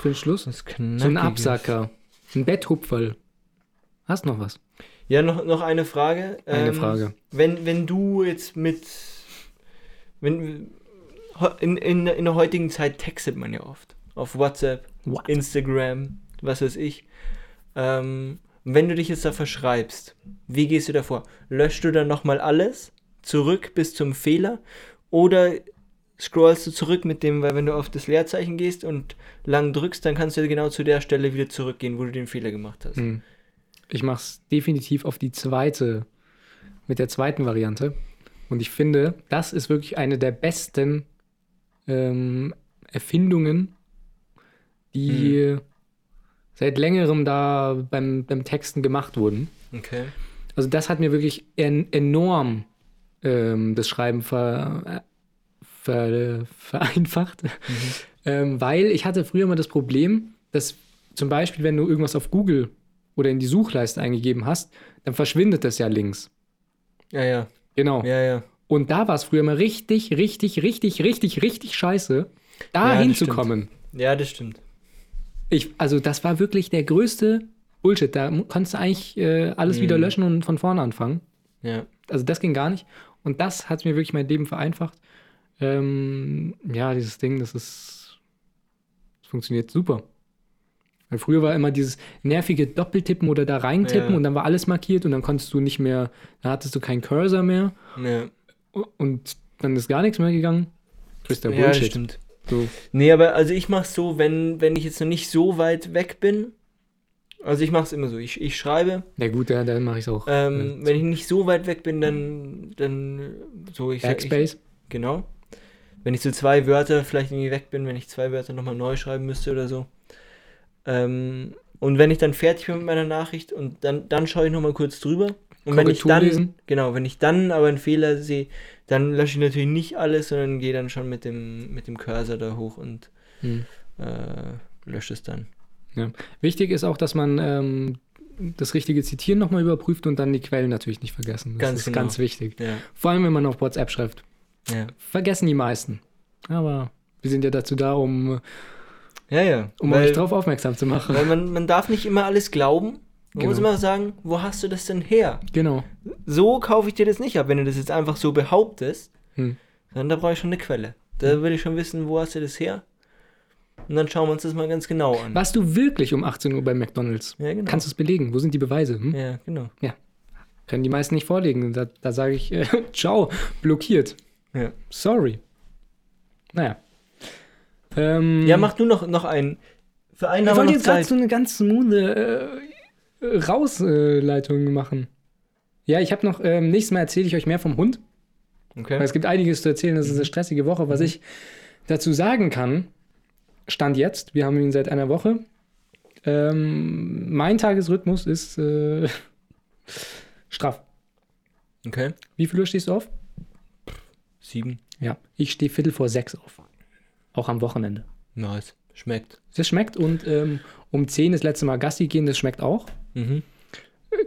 Für den Schluss? Das So ein Knackiges. Absacker. Ein Betthupferl. Hast noch was? Ja, noch, noch eine Frage. Eine Ähm, Frage. Wenn, wenn du jetzt mit. Wenn, in, in, in der heutigen Zeit textet man ja oft. Auf WhatsApp, What? Instagram, was weiß ich. Ähm, wenn du dich jetzt da verschreibst, wie gehst du davor? Löschst du dann nochmal alles zurück bis zum Fehler? Oder scrollst du zurück mit dem, weil wenn du auf das Leerzeichen gehst und lang drückst, dann kannst du genau zu der Stelle wieder zurückgehen, wo du den Fehler gemacht hast. Hm. Ich mach's definitiv auf die zweite, mit der zweiten Variante. Und ich finde, das ist wirklich eine der besten ähm, Erfindungen, die seit längerem da beim, beim Texten gemacht wurden. Okay. Also das hat mir wirklich en enorm ähm, das Schreiben ver, ver, vereinfacht, ähm, weil ich hatte früher immer das Problem, dass zum Beispiel, wenn du irgendwas auf Google oder in die Suchleiste eingegeben hast, dann verschwindet das ja links. Ja, ja. Genau. Ja, ja. Und da war es früher immer richtig, richtig, richtig, richtig, richtig scheiße, da Ja, hinzukommen. Ja, das stimmt. Ich, also das war wirklich der größte Bullshit. Da konntest du eigentlich äh, alles wieder Mhm. löschen und von vorne anfangen. Ja. Also das ging gar nicht. Und das hat mir wirklich mein Leben vereinfacht. Ähm, ja, dieses Ding, das ist, das funktioniert super. Weil früher war immer dieses nervige Doppeltippen oder da reintippen Ja. und dann war alles markiert und dann konntest du nicht mehr, dann hattest du keinen Cursor mehr Ja, und dann ist gar nichts mehr gegangen. Der ja Bullshit. stimmt. so. Nee, aber also ich mach's so, wenn, wenn ich jetzt noch nicht so weit weg bin. Also ich mach's immer so. Ich, ich schreibe. Ja gut, ja, dann mache ich es auch. Ähm, äh, wenn ich nicht so weit weg bin, dann, dann so ich sag- Backspace. Ich, genau. Wenn ich so zwei Wörter vielleicht irgendwie weg bin, wenn ich zwei Wörter nochmal neu schreiben müsste oder so. Ähm, und wenn ich dann fertig bin mit meiner Nachricht und dann, dann schaue ich nochmal kurz drüber. Und wenn ich dann, lesen. genau, wenn ich dann aber einen Fehler sehe, dann lösche ich natürlich nicht alles, sondern gehe dann schon mit dem, mit dem Cursor da hoch und Hm. äh, lösche es dann. Ja. Wichtig ist auch, dass man ähm, das richtige Zitieren nochmal überprüft und dann die Quellen natürlich nicht vergessen. Das Ganz ist genau. ganz wichtig. Ja, Vor allem, wenn man auf WhatsApp schreibt. ja. Vergessen die meisten. Aber wir sind ja dazu da, um, Ja, ja. um weil, euch drauf aufmerksam zu machen. weil man, man darf nicht immer alles glauben. Man muss Genau. immer sagen, wo hast du das denn her? Genau. So kaufe ich dir das nicht ab. Wenn du das jetzt einfach so behauptest, Hm. dann da brauche ich schon eine Quelle. Da will ich schon wissen, wo hast du das her? Und dann schauen wir uns das mal ganz genau an. Warst du wirklich um 18 Uhr bei McDonalds? Ja, genau. Kannst du es belegen? Wo sind die Beweise? Hm? ja, genau. Können die meisten nicht vorlegen. Da, da sage ich, äh, ciao, blockiert. Ja. Sorry. Naja. Ähm, Ja, mach du noch, noch einen. Für einen Ich wollte jetzt gerade so eine ganz smooth äh, Rausleitung machen. Ja, ich habe noch, ähm, nächstes Mal erzähle ich euch mehr vom Hund. Weil Okay. es gibt einiges zu erzählen, das ist eine stressige Woche. Was ich dazu sagen kann, Stand jetzt, wir haben ihn seit einer Woche. Ähm, mein Tagesrhythmus ist äh, straff. Okay. Wie viel Uhr stehst du auf? Sieben. Ja, ich stehe Viertel vor sechs auf. Auch am Wochenende. Nice. Schmeckt. Das schmeckt und ähm, um 10 das letzte Mal Gassi gehen, das schmeckt auch. Mhm.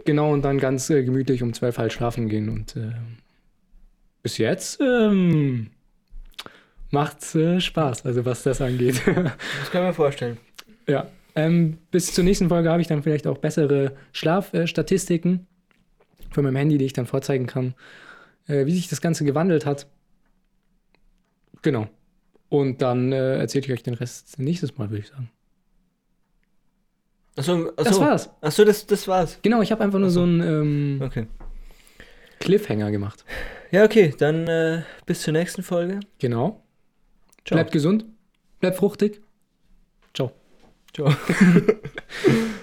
Genau, und dann ganz äh, gemütlich um 12 halt schlafen gehen. Und äh, bis jetzt ähm, macht's äh, Spaß, also was das angeht. Das kann mir vorstellen. ja. Ähm, bis zur nächsten Folge habe ich dann vielleicht auch bessere Schlafstatistiken von meinem Handy, die ich dann vorzeigen kann, äh, wie sich das Ganze gewandelt hat. Genau. Und dann äh, erzähle ich euch den Rest nächstes Mal, würde ich sagen. Achso, achso. Das war's. Achso, das, das war's. Genau, ich habe einfach nur Ach so. so einen ähm, Okay. Cliffhanger gemacht. Ja, okay. Dann äh, bis zur nächsten Folge. Genau. Ciao. Bleibt gesund, bleibt fruchtig. Ciao. Ciao.